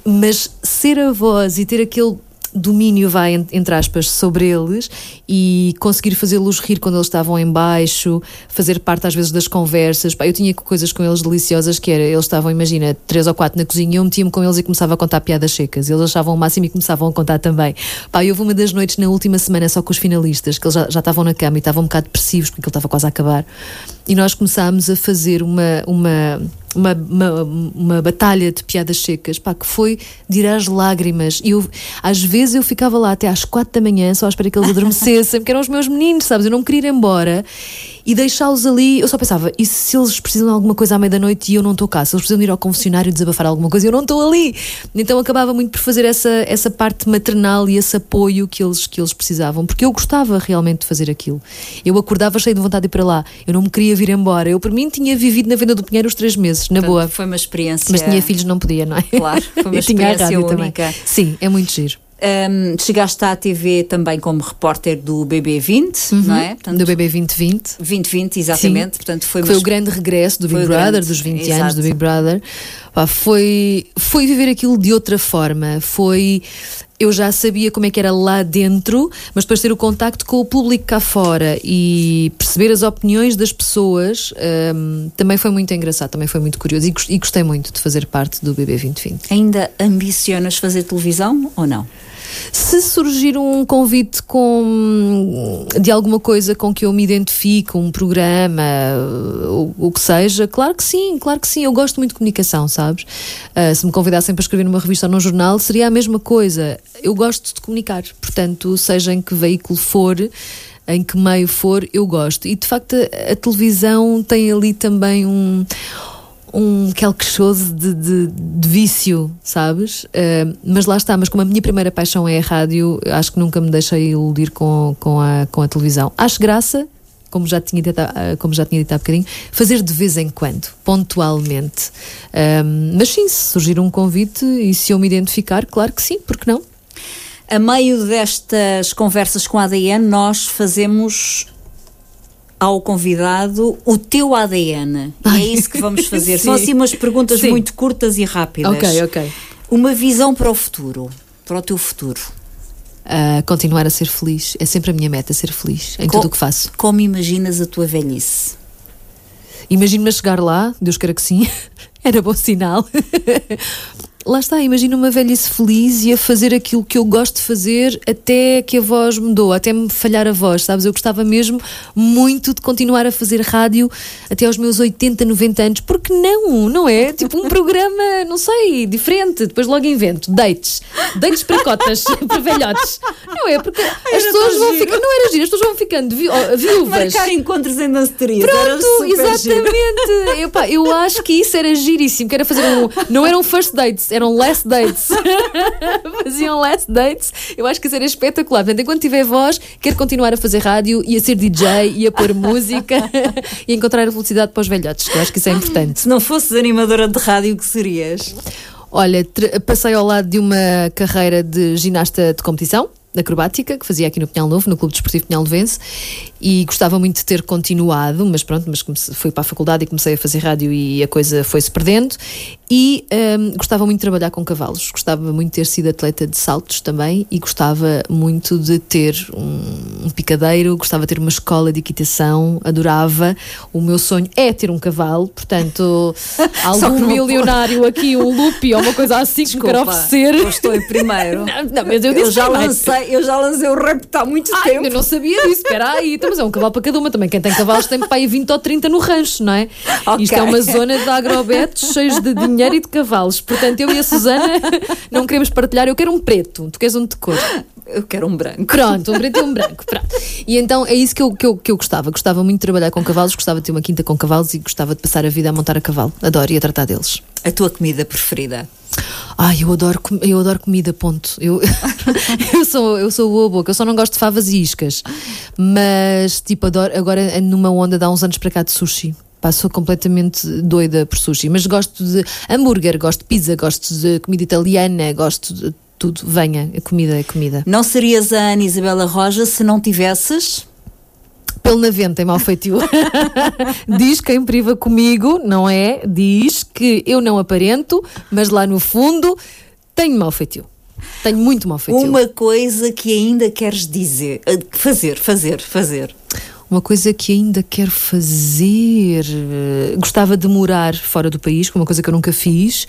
[SPEAKER 2] Mas ser a voz e ter aquele domínio vai, entre aspas, sobre eles e conseguir fazê-los rir quando eles estavam em baixo, fazer parte às vezes das conversas. Pá, eu tinha coisas com eles deliciosas que era, eles estavam, imagina, três ou quatro na cozinha, eu metia-me com eles e começava a contar piadas secas. Eles achavam o máximo e começavam a contar também. Pá, eu houve uma das noites na última semana só com os finalistas, que eles já, já estavam na cama e estavam um bocado depressivos porque ele estava quase a acabar. E nós começámos a fazer uma, uma uma, uma, uma, batalha de piadas secas, pá, que foi de ir às lágrimas. E eu, às vezes eu ficava lá até às quatro da manhã só à espera que eles adormecessem, porque eram os meus meninos, sabes? Eu não queria ir embora e deixá-los ali. Eu só pensava, e se eles precisam de alguma coisa à meia-noite e eu não estou cá? Se eles precisam de ir ao confessionário e desabafar alguma coisa, eu não estou ali. Então acabava muito por fazer essa, essa parte maternal e esse apoio que eles, que eles precisavam, porque eu gostava realmente de fazer aquilo. Eu acordava cheio de vontade de ir para lá, eu não me queria vir embora. Eu, por mim, tinha vivido na venda do Pinheiro os três meses, na
[SPEAKER 1] Portanto,
[SPEAKER 2] boa.
[SPEAKER 1] Foi uma experiência.
[SPEAKER 2] Mas tinha filhos, não podia, não é?
[SPEAKER 1] Claro, foi uma experiência única.
[SPEAKER 2] Também. Sim, é muito giro.
[SPEAKER 1] Um, chegaste à TV também como repórter do BB20, uhum, não é?
[SPEAKER 2] Portanto, do BB 2020.
[SPEAKER 1] 2020, exatamente. Sim, Portanto, foi,
[SPEAKER 2] foi o grande regresso do Big Brother, grande, dos 20 exato. anos do Big Brother. Pá, foi, foi viver aquilo de outra forma. Foi. Eu já sabia como é que era lá dentro, mas depois ter o contacto com o público cá fora e perceber as opiniões das pessoas um, também foi muito engraçado, também foi muito curioso e, e gostei muito de fazer parte do BB 2020.
[SPEAKER 1] Ainda ambicionas fazer televisão ou não?
[SPEAKER 2] Se surgir um convite com de alguma coisa com que eu me identifique, um programa, o, o que seja, claro que sim, claro que sim. Eu gosto muito de comunicação, sabes? Uh, se me convidassem para escrever numa revista ou num jornal, seria a mesma coisa. Eu gosto de comunicar, portanto, seja em que veículo for em que meio for, eu gosto. E de facto a, a televisão tem ali também um um quelquechoso de, de, de vício, sabes? Uh, mas lá está, mas como a minha primeira paixão é a rádio, acho que nunca me deixei iludir com, com, a, com a televisão. Acho graça, como já tinha dito, ah, como já tinha dito há bocadinho, fazer de vez em quando, pontualmente. Um, mas sim, se surgir um convite e se eu me identificar, claro que sim, porque não?
[SPEAKER 1] A meio destas conversas com a ADN, nós fazemos ao convidado o teu ADN. Ai. E é isso que vamos fazer. São assim umas perguntas Sim. muito curtas e rápidas.
[SPEAKER 2] Ok, ok.
[SPEAKER 1] Uma visão para o futuro, para o teu futuro.
[SPEAKER 2] Uh, continuar a ser feliz. É sempre a minha meta, ser feliz em tudo o que faço.
[SPEAKER 1] Como imaginas a tua velhice?
[SPEAKER 2] Imagino-me a chegar lá, Deus queira que sim, Era bom sinal. Lá está, imagina uma velhice feliz e a fazer aquilo que eu gosto de fazer até que a voz mudou, até me falhar a voz, sabes? Eu gostava mesmo muito de continuar a fazer rádio até aos meus 80, 90 anos, porque não, não é? Tipo um programa, não sei, diferente, depois logo invento, dates, dates para cotas, para velhotes. Não é? Porque as pessoas vão ficando, não era giro, as pessoas vão ficando vi, oh, viúvas.
[SPEAKER 1] Marcar encontros em danceterias.
[SPEAKER 2] Pronto, exatamente. Eu, pá, eu acho que isso era giríssimo, que era fazer um, não eram first dates, eram last dates. Faziam last dates. Eu acho que isso era espetacular. Portanto, enquanto tiver voz, quero continuar a fazer rádio e a ser DJ e a pôr música e encontrar a felicidade para os velhotes, que eu acho que isso é importante.
[SPEAKER 1] Se não fosses animadora de rádio, o que serias?
[SPEAKER 2] Olha, passei ao lado de uma carreira de ginasta de competição acrobática, que fazia aqui no Pinhal Novo, no Clube Desportivo Pinhal Novense, e gostava muito de ter continuado, mas pronto, mas fui para a faculdade e comecei a fazer rádio e a coisa foi-se perdendo. E um, gostava muito de trabalhar com cavalos, gostava muito de ter sido atleta de saltos também e gostava muito de ter um, um picadeiro, gostava de ter uma escola de equitação, adorava. O meu sonho é ter um cavalo, portanto, algum milionário aqui, um lupi ou uma coisa assim que me quer oferecer.
[SPEAKER 1] Eu estou em primeiro.
[SPEAKER 2] Não, não, mas eu,
[SPEAKER 1] eu já lancei, eu já lancei o repto há muito
[SPEAKER 2] Ai,
[SPEAKER 1] tempo.
[SPEAKER 2] Eu não sabia disso, espera aí, então, mas é um cavalo para cada uma também. Quem tem cavalos tem para aí 20 ou 30 no rancho, não é? Okay. Isto é uma zona de agrobetos cheios de dinheiro dinheiro e de cavalos. Portanto, eu e a Susana não queremos partilhar. Eu quero um preto. Tu queres um de cor?
[SPEAKER 1] Eu quero um branco.
[SPEAKER 2] Pronto, um preto e um branco. Pronto. E então é isso que eu, que, eu, que eu gostava. Gostava muito de trabalhar com cavalos, gostava de ter uma quinta com cavalos e gostava de passar a vida a montar a cavalo. Adoro e a tratar deles.
[SPEAKER 1] A tua comida preferida?
[SPEAKER 2] Ai, eu adoro, eu adoro comida, ponto. Eu, eu sou, eu sou boa boca, eu só não gosto de favas e iscas. Mas, tipo, adoro, agora numa onda de há uns anos para cá de sushi. Pá, sou completamente doida por sushi, mas gosto de hambúrguer, gosto de pizza, gosto de comida italiana, gosto de tudo. Venha, a comida é comida.
[SPEAKER 1] Não serias a Ana Isabela Roja se não tivesses?
[SPEAKER 2] Pelo na venta, é mal feitio. diz quem priva comigo, não é? Diz que eu não aparento, mas lá no fundo tenho mal feitio. Tenho muito mal feitio.
[SPEAKER 1] Uma coisa que ainda queres dizer, eh, fazer, fazer, fazer.
[SPEAKER 2] Uma coisa que ainda quero fazer. Gostava de morar fora do país, que é uma coisa que eu nunca fiz.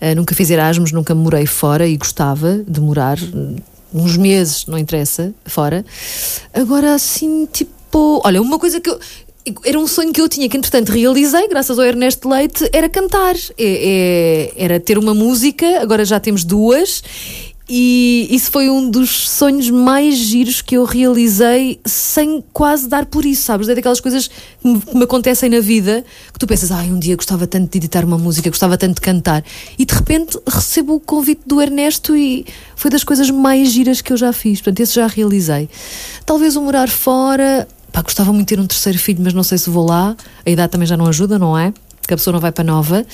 [SPEAKER 2] Uh, nunca fiz Erasmus, nunca morei fora e gostava de morar uns meses, não interessa, fora. Agora, assim, tipo. Olha, uma coisa que eu. Era um sonho que eu tinha, que entretanto realizei, graças ao Ernesto Leite, era cantar. É, é, era ter uma música, agora já temos duas, e isso foi um dos sonhos mais giros que eu realizei sem quase dar por isso, sabes? É daquelas coisas que me, que me, acontecem na vida que tu pensas, ai, um dia gostava tanto de editar uma música, gostava tanto de cantar. E de repente recebo o convite do Ernesto e foi das coisas mais giras que eu já fiz. Portanto, esse já realizei. Talvez o morar fora. Pá, gostava muito de ter um terceiro filho, mas não sei se vou lá. A idade também já não ajuda, não é? Porque a pessoa não vai para nova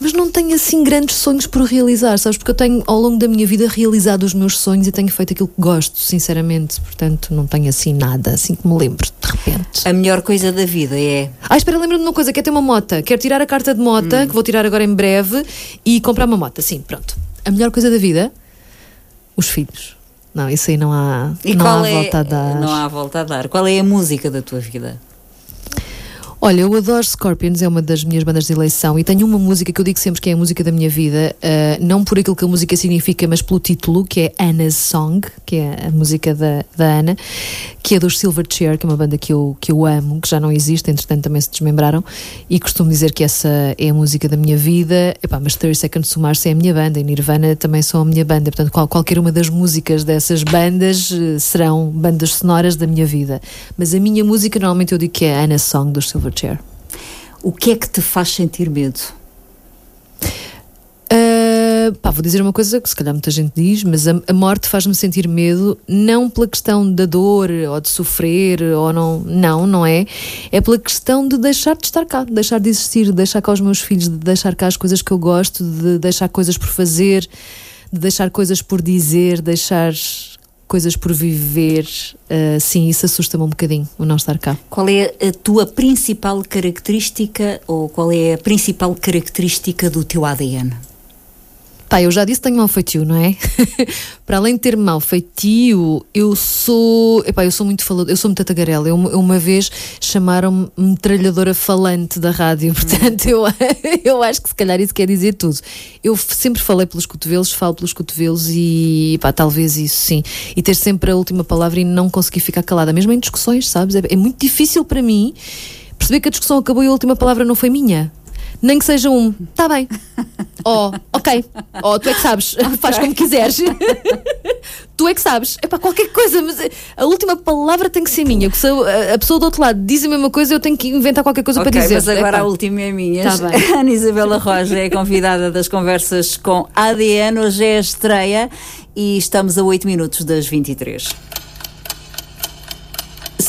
[SPEAKER 2] mas não tenho assim grandes sonhos por realizar, sabes? Porque eu tenho ao longo da minha vida realizado os meus sonhos e tenho feito aquilo que gosto, sinceramente. Portanto, não tenho assim nada, assim que me lembro, de repente.
[SPEAKER 1] A melhor coisa da vida é.
[SPEAKER 2] Ah, espera, lembro-me de uma coisa: quer ter uma moto. Quero tirar a carta de moto, hum. que vou tirar agora em breve, e comprar uma moto. Sim, pronto. A melhor coisa da vida? Os filhos. Não, isso aí não há,
[SPEAKER 1] e
[SPEAKER 2] não há
[SPEAKER 1] é,
[SPEAKER 2] volta a dar.
[SPEAKER 1] Não há volta a dar. Qual é a música da tua vida?
[SPEAKER 2] Olha, eu adoro Scorpions, é uma das minhas bandas de eleição e tenho uma música que eu digo sempre que é a música da minha vida, uh, não por aquilo que a música significa, mas pelo título, que é Anna's Song, que é a música da, da Ana, que é dos Silverchair, que é uma banda que eu, que eu amo, que já não existe, entretanto também se desmembraram, e costumo dizer que essa é a música da minha vida, Epá, mas 30 Seconds to Mars é a minha banda, e Nirvana também são a minha banda, portanto qual, qualquer uma das músicas dessas bandas uh, serão bandas sonoras da minha vida. Mas a minha música normalmente eu digo que é Anna's Song dos Silverchair.
[SPEAKER 1] O que é que te faz sentir medo?
[SPEAKER 2] Uh, pá, vou dizer uma coisa que se calhar muita gente diz, mas a, a morte faz-me sentir medo, não pela questão da dor ou de sofrer, ou não, não, não é. É pela questão de deixar de estar cá, de deixar de existir, de deixar cá os meus filhos, de deixar cá as coisas que eu gosto, de deixar coisas por fazer, de deixar coisas por dizer, deixar coisas por viver, uh, sim, isso assusta-me um bocadinho, o não estar cá.
[SPEAKER 1] Qual é a tua principal característica ou qual é a principal característica do teu ADN?
[SPEAKER 2] Pá, eu já disse que tenho mau feitio, não é? Para além de ter mau feitio, eu sou. Epá, eu sou muito falada, eu sou muito tagarela. Eu, uma vez chamaram-me metralhadora falante da rádio, portanto eu, eu acho que se calhar isso quer dizer tudo. Eu sempre falei pelos cotovelos, falo pelos cotovelos e pá, talvez isso sim. E ter sempre a última palavra e não conseguir ficar calada, mesmo em discussões, sabes? É, é muito difícil para mim perceber que a discussão acabou e a última palavra não foi minha. Nem que seja um, tá bem. Oh, ok. Oh, tu é que sabes. Okay. Faz como quiseres. tu é que sabes. É para qualquer coisa, mas a última palavra tem que ser minha. Se a pessoa do outro lado diz a mesma coisa, eu tenho que inventar qualquer coisa
[SPEAKER 3] okay,
[SPEAKER 2] para dizer.
[SPEAKER 3] Mas agora a última é minha. Tá bem. Ana Isabela Roja é convidada das conversas com ADN. Hoje é a estreia e estamos a 8 minutos das 23.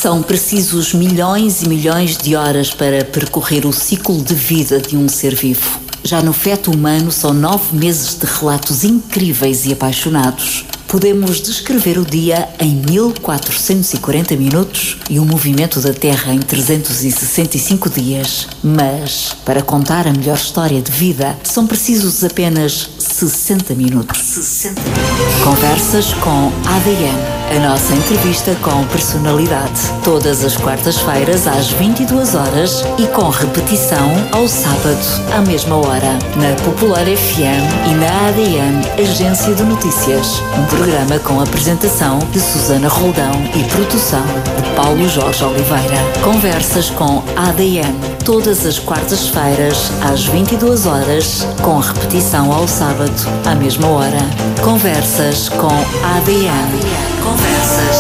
[SPEAKER 1] São precisos milhões e milhões de horas para percorrer o ciclo de vida de um ser vivo. Já no feto humano são nove meses de relatos incríveis e apaixonados. Podemos descrever o dia em 1440 minutos e o movimento da Terra em 365 dias. Mas, para contar a melhor história de vida, são precisos apenas 60 minutos. 60 minutos. Conversas com ADN. A nossa entrevista com personalidade. Todas as quartas-feiras às 22 horas e com repetição ao sábado à mesma hora. Na Popular FM e na ADN Agência de Notícias. Um programa com apresentação de Susana Roldão e produção de Paulo Jorge Oliveira. Conversas com ADN. Todas as quartas-feiras às 22 horas com repetição ao sábado à mesma hora. Conversas com ADN. Conversas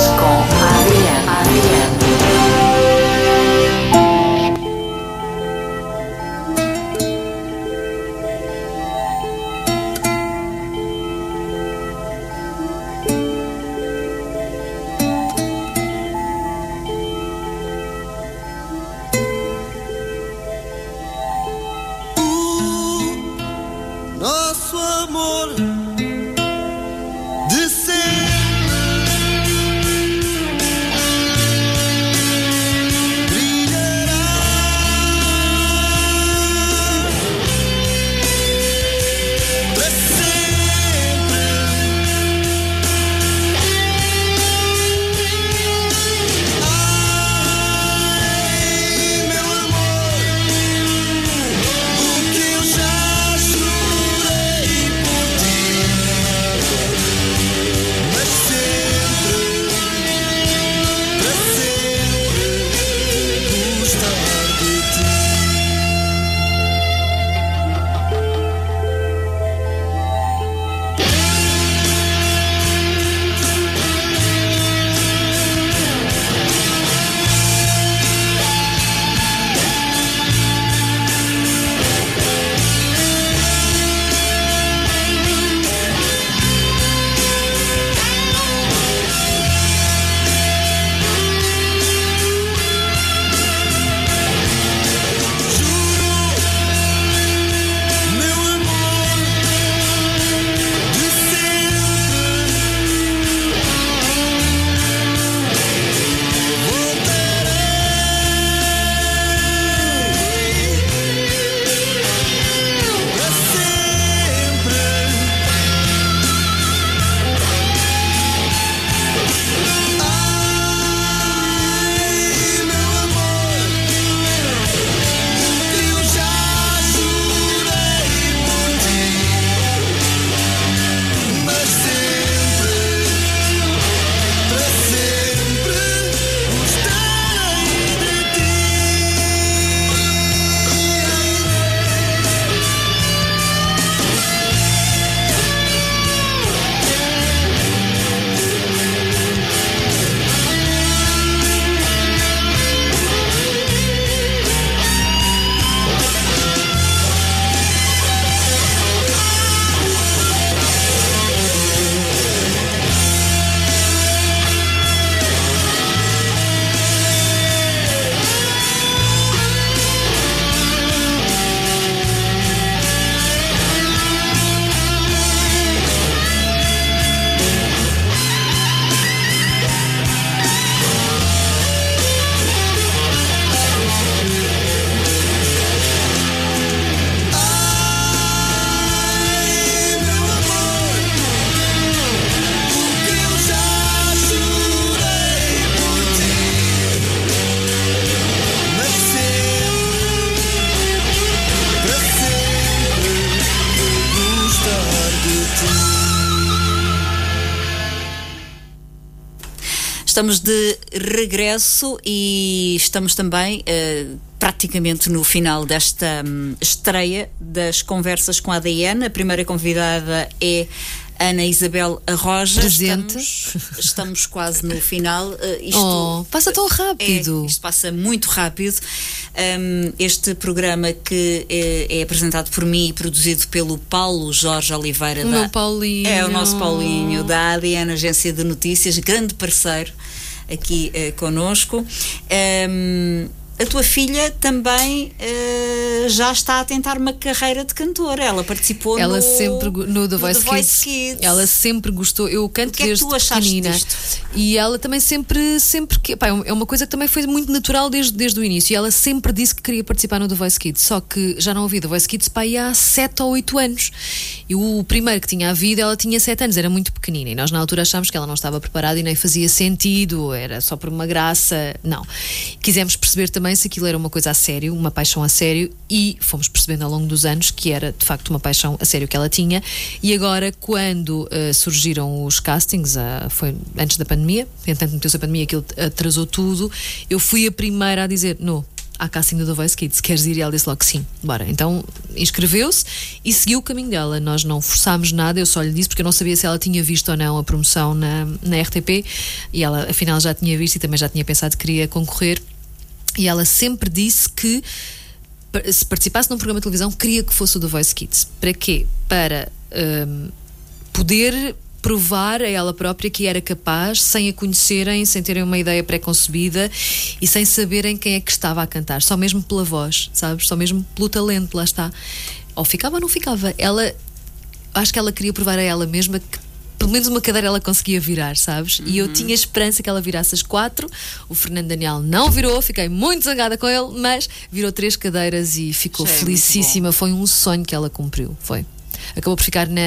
[SPEAKER 1] Estamos de regresso e estamos também uh, praticamente no final desta um, estreia das conversas com a ADN. A primeira convidada é Ana Isabel Arroja.
[SPEAKER 2] Presente.
[SPEAKER 1] Estamos, estamos quase no final. Uh,
[SPEAKER 2] isto oh, passa tão rápido.
[SPEAKER 1] É, isto passa muito rápido. Um, este programa que é, é, apresentado por mim e produzido pelo Paulo Jorge Oliveira.
[SPEAKER 2] O da, meu Paulinho.
[SPEAKER 1] É o nosso Paulinho, da ADN Agência de Notícias, grande parceiro aqui uh, conosco. Um, a tua filha também uh, já está a tentar uma carreira de cantora. Ela participou
[SPEAKER 2] ela
[SPEAKER 1] no,
[SPEAKER 2] sempre no The Voice,
[SPEAKER 1] no The Voice
[SPEAKER 2] Kids.
[SPEAKER 1] Kids.
[SPEAKER 2] Ela sempre gostou. Eu canto
[SPEAKER 1] o que
[SPEAKER 2] desde
[SPEAKER 1] é que tu
[SPEAKER 2] pequenina.
[SPEAKER 1] Disto?
[SPEAKER 2] E ela também sempre, sempre que. Pá, é uma coisa que também foi muito natural desde, desde o início. E ela sempre disse que queria participar no The Voice Kids. Só que já não ouvi The Voice Kids pá, há 7 ou 8 anos. E o primeiro que tinha havido, ela tinha 7 anos, era muito pequenina. E nós na altura achámos que ela não estava preparada e nem fazia sentido, era só por uma graça. Não. Quisemos perceber também se aquilo era uma coisa a sério, uma paixão a sério, e fomos percebendo ao longo dos anos que era de facto uma paixão a sério que ela tinha. E agora, quando uh, surgiram os castings, uh, foi antes da pandemia, entretanto meteu-se a pandemia, aquilo atrasou tudo, eu fui a primeira a dizer: não, há casting do The Voice Kids, queres ir? E ela disse logo sim, bora. Então inscreveu-se e seguiu o caminho dela. Nós não forçámos nada, eu só lhe disse porque eu não sabia se ela tinha visto ou não a promoção na, na RTP e ela afinal já tinha visto e também já tinha pensado que queria concorrer. E ela sempre disse que se participasse num programa de televisão, queria que fosse o The Voice Kids. Para quê? Para um, poder provar a ela própria que era capaz, sem a conhecerem, sem terem uma ideia pré-concebida e sem saberem quem é que estava a cantar, só mesmo pela voz, sabes? Só mesmo pelo talento, lá está. Ou ficava ou não ficava. Ela, acho que ela queria provar a ela mesma que pelo menos uma cadeira ela conseguia virar, sabes? Uhum. E eu tinha esperança que ela virasse as quatro. O Fernando Daniel não virou, fiquei muito zangada com ele, mas virou três cadeiras e ficou
[SPEAKER 1] é
[SPEAKER 2] felicíssima. Foi um sonho que ela cumpriu. Foi acabou por ficar na,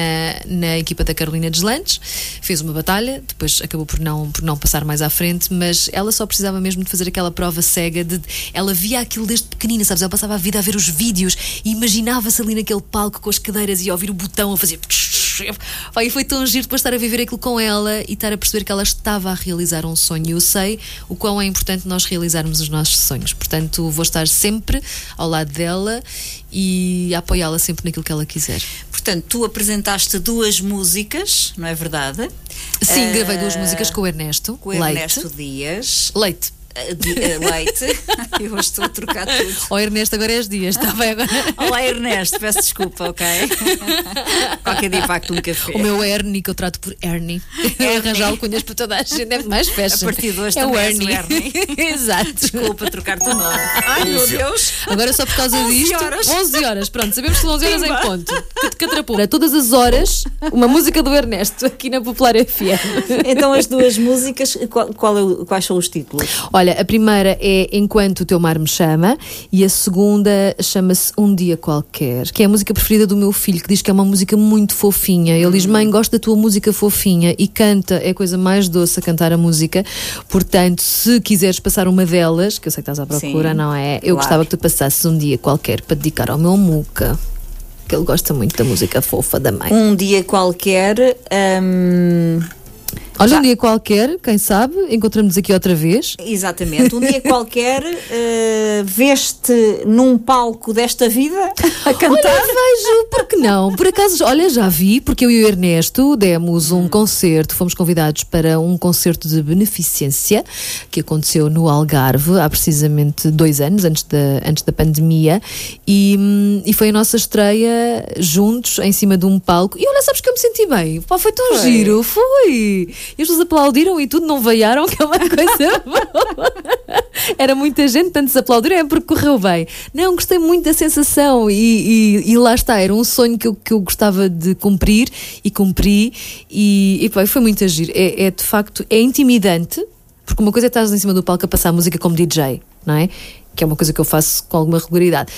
[SPEAKER 2] na equipa da Carolina Deslandes, fez uma batalha, depois acabou por não, por não passar mais à frente, mas ela só precisava mesmo de fazer aquela prova cega de ela via aquilo desde pequenina, sabes? Ela passava a vida a ver os vídeos e imaginava-se ali naquele palco com as cadeiras e a ouvir o botão a fazer. E foi tão giro depois estar a viver aquilo com ela e estar a perceber que ela estava a realizar um sonho. Eu sei o quão é importante nós realizarmos os nossos sonhos. Portanto, vou estar sempre ao lado dela e apoiá-la sempre naquilo que ela quiser.
[SPEAKER 1] Portanto, tu apresentaste duas músicas, não é verdade?
[SPEAKER 2] Sim, uh, gravei duas músicas com o Ernesto.
[SPEAKER 1] Com o Ernesto Leite. Dias.
[SPEAKER 2] Leite.
[SPEAKER 1] De, leite. Eu hoje estou a trocar tudo.
[SPEAKER 2] Ó oh, Ernesto, agora és dias, está bem agora?
[SPEAKER 1] Olá Ernesto, peço desculpa, ok? Qualquer dia pacto um café.
[SPEAKER 2] O meu Ernie, que eu trato por Ernie. É arranjar cunhas para toda a gente, é mais fashion.
[SPEAKER 1] A partir de hoje
[SPEAKER 2] é
[SPEAKER 1] o
[SPEAKER 2] Ernie.
[SPEAKER 1] Ernie.
[SPEAKER 2] Exato.
[SPEAKER 1] Desculpa trocar-te o nome. Ai meu Deus.
[SPEAKER 2] Agora só por causa
[SPEAKER 1] 11
[SPEAKER 2] disto.
[SPEAKER 1] horas.
[SPEAKER 2] 11 horas, pronto, sabemos que são 11 horas em ponto. Que catrapulha. Todas as horas, uma música do Ernesto aqui na Popular FM.
[SPEAKER 1] Então as duas músicas, qual, qual é quais são os títulos?
[SPEAKER 2] Olha, a primeira é Enquanto o Teu Mar Me Chama e a segunda chama-se Um Dia Qualquer, que é a música preferida do meu filho, que diz que é uma música muito fofinha. Ele diz: Mãe, gosto da tua música fofinha e canta, é a coisa mais doce a cantar a música. Portanto, se quiseres passar uma delas, que eu sei que estás à procura,
[SPEAKER 1] Sim,
[SPEAKER 2] não é? Eu
[SPEAKER 1] claro.
[SPEAKER 2] gostava que tu passasses um dia qualquer para dedicar ao meu Muca. Que ele gosta muito da música fofa da mãe.
[SPEAKER 1] Um dia qualquer. hum,
[SPEAKER 2] Olha,
[SPEAKER 1] já-
[SPEAKER 2] um dia qualquer, quem sabe, encontramos aqui outra vez.
[SPEAKER 1] Exatamente, um dia qualquer uh, veste num palco desta vida a cantar.
[SPEAKER 2] Olha, vejo, por que não? Por acaso, olha, já vi, porque eu e o Ernesto demos um concerto, fomos convidados para um concerto de beneficência que aconteceu no Algarve há precisamente dois anos, antes da, antes da pandemia, e, hum, e foi a nossa estreia juntos em cima de um palco. E olha, sabes que eu me senti bem? Pá, foi tão
[SPEAKER 1] Foi.
[SPEAKER 2] giro, foi! E pessoas aplaudiram e tudo, não veiaram, que é uma coisa boa. Era muita gente, tanto se aplaudiram, é porque correu bem. Não, gostei muito da sensação e, e- e lá está, era um sonho que eu, que eu gostava de cumprir e cumpri e, e foi muito agir. É, é de facto, é intimidante, porque uma coisa é estar em cima do palco a passar música como DJ, não é? Que é uma coisa que eu faço com alguma regularidade.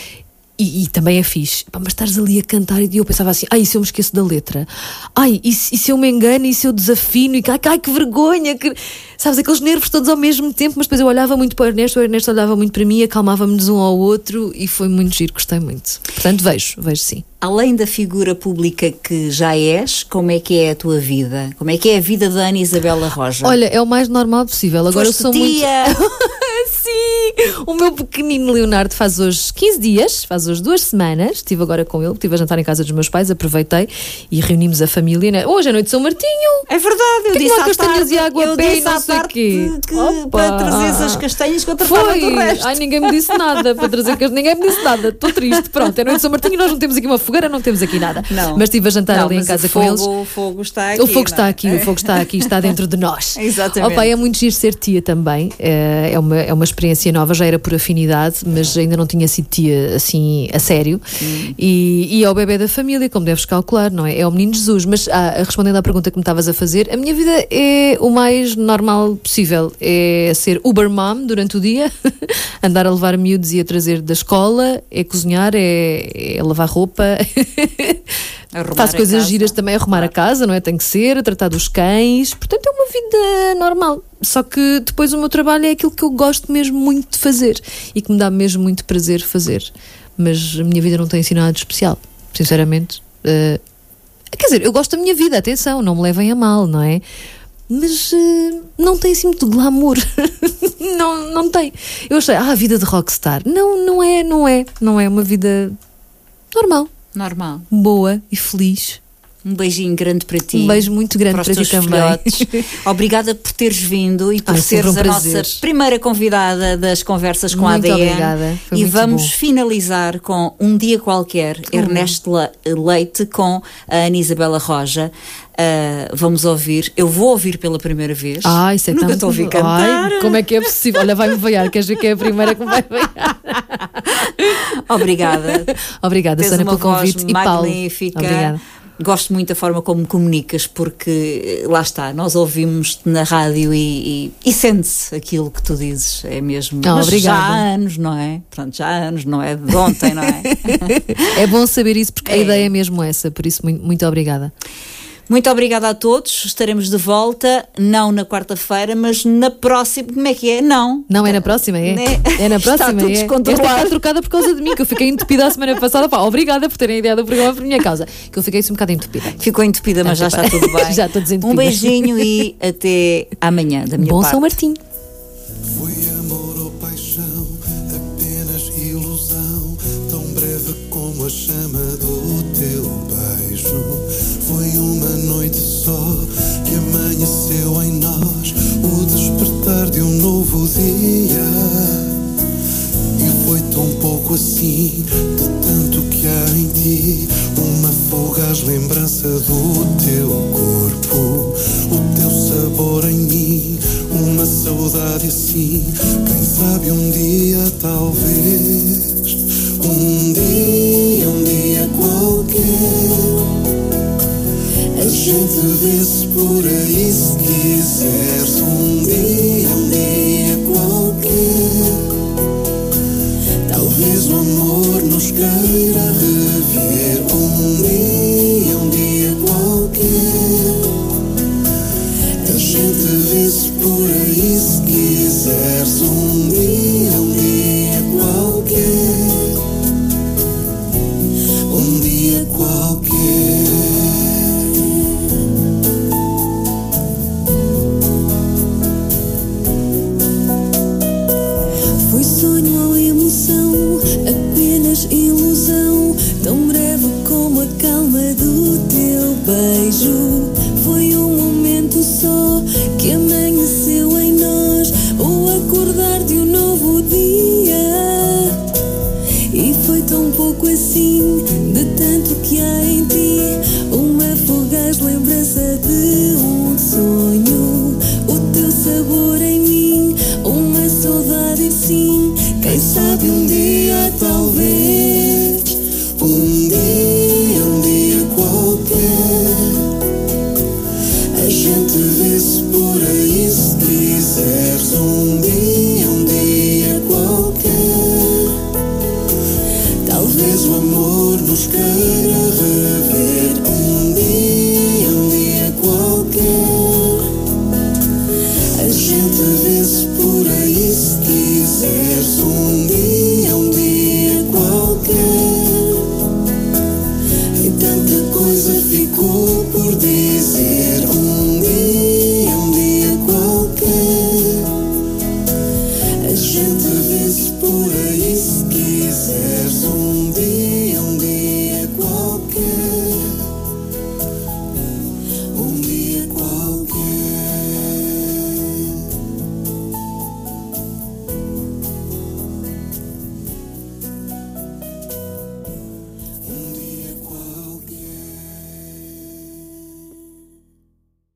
[SPEAKER 2] E, e também é fixe. Pá, mas estares ali a cantar e eu pensava assim: ai, e se eu me esqueço da letra? Ai, e se, e se eu me engano? E se eu desafino? E ai, ai que vergonha! Que... Sabes, aqueles nervos todos ao mesmo tempo, mas depois eu olhava muito para o Ernesto, o Ernesto olhava muito para mim, acalmávamos um ao outro e foi muito giro, gostei muito. Portanto, vejo, vejo sim.
[SPEAKER 1] Além da figura pública que já és, como é que é a tua vida? Como é que é a vida da Ana Isabela Roja?
[SPEAKER 2] Olha, é o mais normal possível. Agora
[SPEAKER 1] Foste
[SPEAKER 2] eu sou
[SPEAKER 1] tia.
[SPEAKER 2] muito. Sim! O meu pequenino Leonardo faz hoje 15 dias, faz hoje duas semanas. Estive agora com ele, estive a jantar em casa dos meus pais, aproveitei e reunimos a família. Né? Hoje é noite São Martinho!
[SPEAKER 1] É verdade, eu
[SPEAKER 2] que
[SPEAKER 1] disse
[SPEAKER 2] lá
[SPEAKER 1] à
[SPEAKER 2] castanhas
[SPEAKER 1] tarde,
[SPEAKER 2] e água
[SPEAKER 1] eu
[SPEAKER 2] e
[SPEAKER 1] disse
[SPEAKER 2] não
[SPEAKER 1] à
[SPEAKER 2] sei quê.
[SPEAKER 1] que,
[SPEAKER 2] Opa!
[SPEAKER 1] para trazeres as castanhas que eu tratava do resto.
[SPEAKER 2] Ai, ninguém me disse nada para trazer que ninguém me disse nada. Estou triste. Pronto, é noite de São Martinho nós não temos aqui uma fogueira, não temos aqui nada.
[SPEAKER 1] Não.
[SPEAKER 2] Mas estive a jantar
[SPEAKER 1] Não,
[SPEAKER 2] ali em casa
[SPEAKER 1] o
[SPEAKER 2] com eles.
[SPEAKER 1] O fogo está aqui.
[SPEAKER 2] O fogo está
[SPEAKER 1] não é?
[SPEAKER 2] aqui, o fogo está aqui, está dentro de nós.
[SPEAKER 1] Exatamente.
[SPEAKER 2] Opa, é muito giro ser tia também. É é uma, é uma experiência nova, já era por afinidade, mas ainda não tinha sido tia assim a sério. E, e é o bebê da família, como deves calcular, não é? É o menino Jesus. Mas ah, respondendo à pergunta que me estavas a fazer, a minha vida é o mais normal possível. É ser Uber mom durante o dia, andar a levar miúdos e a trazer da escola, é cozinhar, é, é lavar roupa.
[SPEAKER 1] Arrumar
[SPEAKER 2] Faço coisas giras também, arrumar a casa, não é? Tem que ser, tratar dos cães. Portanto, é uma vida normal. Só que depois o meu trabalho é aquilo que eu gosto mesmo muito de fazer e que me dá mesmo muito prazer fazer. Mas a minha vida não tem assim nada de especial, sinceramente. Eh, quer dizer, eu gosto da minha vida, atenção, não me levem a mal, não é? Mas eh, não tem assim muito glamour. não, não tem. Eu achei, ah, a vida de rockstar. Não, não é, não é. Não é uma vida normal
[SPEAKER 1] Normal.
[SPEAKER 2] boa e feliz.
[SPEAKER 1] Um beijinho grande para ti.
[SPEAKER 2] Um beijo muito grande
[SPEAKER 1] para, os
[SPEAKER 2] para ti também.
[SPEAKER 1] filhotes. Obrigada por teres vindo e por
[SPEAKER 2] Ai, sempre
[SPEAKER 1] seres
[SPEAKER 2] um
[SPEAKER 1] a nossa primeira convidada das conversas com
[SPEAKER 2] Muito
[SPEAKER 1] a ADN.
[SPEAKER 2] obrigada, foi
[SPEAKER 1] E vamos
[SPEAKER 2] bom.
[SPEAKER 1] finalizar com um dia qualquer, Ernesto Le- Leite com a Ana Isabela Roja. Ah, vamos ouvir, eu vou ouvir pela primeira vez.
[SPEAKER 2] Ai, isso é
[SPEAKER 1] Nunca
[SPEAKER 2] tão-
[SPEAKER 1] estou a ouvir cantar.
[SPEAKER 2] Ai, como é que é possível? Olha, vai-me veiar, queres ver que é a primeira que me vai veiar?
[SPEAKER 1] Obrigada.
[SPEAKER 2] Obrigada,
[SPEAKER 1] Tens
[SPEAKER 2] Sónia,
[SPEAKER 1] uma
[SPEAKER 2] pelo convite. E Paulo.
[SPEAKER 1] magnífica.
[SPEAKER 2] Obrigada.
[SPEAKER 1] Gosto muito da forma como comunicas, porque eh, lá está, nós ouvimos-te na rádio e, e, e sente-se aquilo que tu dizes. É mesmo.
[SPEAKER 2] Obrigada.
[SPEAKER 1] já há anos, não é? Pronto, já há anos, não é de ontem, não é?
[SPEAKER 2] É bom saber isso porque a
[SPEAKER 1] É.
[SPEAKER 2] ideia é mesmo essa, por isso muito, muito obrigada.
[SPEAKER 1] Muito obrigada a todos. Estaremos de volta, não na quarta-feira, mas na próxima. Como é que é? Não.
[SPEAKER 2] Não é na próxima, é?
[SPEAKER 1] Né?
[SPEAKER 2] É na
[SPEAKER 1] Está
[SPEAKER 2] próxima,
[SPEAKER 1] tudo
[SPEAKER 2] é. Esta está trocada por causa de mim, que eu fiquei entupida a semana passada. Pá, obrigada por terem a ideia do programa por minha causa, que eu fiquei um bocado entupida.
[SPEAKER 1] Ficou entupida, mas já está tudo bem.
[SPEAKER 2] Já estou desentupida.
[SPEAKER 1] Um beijinho e até amanhã, da minha
[SPEAKER 2] Bom
[SPEAKER 1] parte.
[SPEAKER 2] São Martinho.
[SPEAKER 4] Foi amor ou paixão, apenas ilusão, tão breve como a chama do teu beijo. Que amanheceu em nós, o despertar de um novo dia. E foi tão pouco assim, de tanto que há em ti, uma fugaz lembrança do teu corpo, o teu sabor em mim, uma saudade assim. Quem sabe um dia, talvez, um dia, um dia qualquer. Gente vê-se por aí se quiseres um dia, um dia qualquer. Talvez o amor nos queira rever um dia, um dia qualquer. A gente vê-se por aí se quiseres um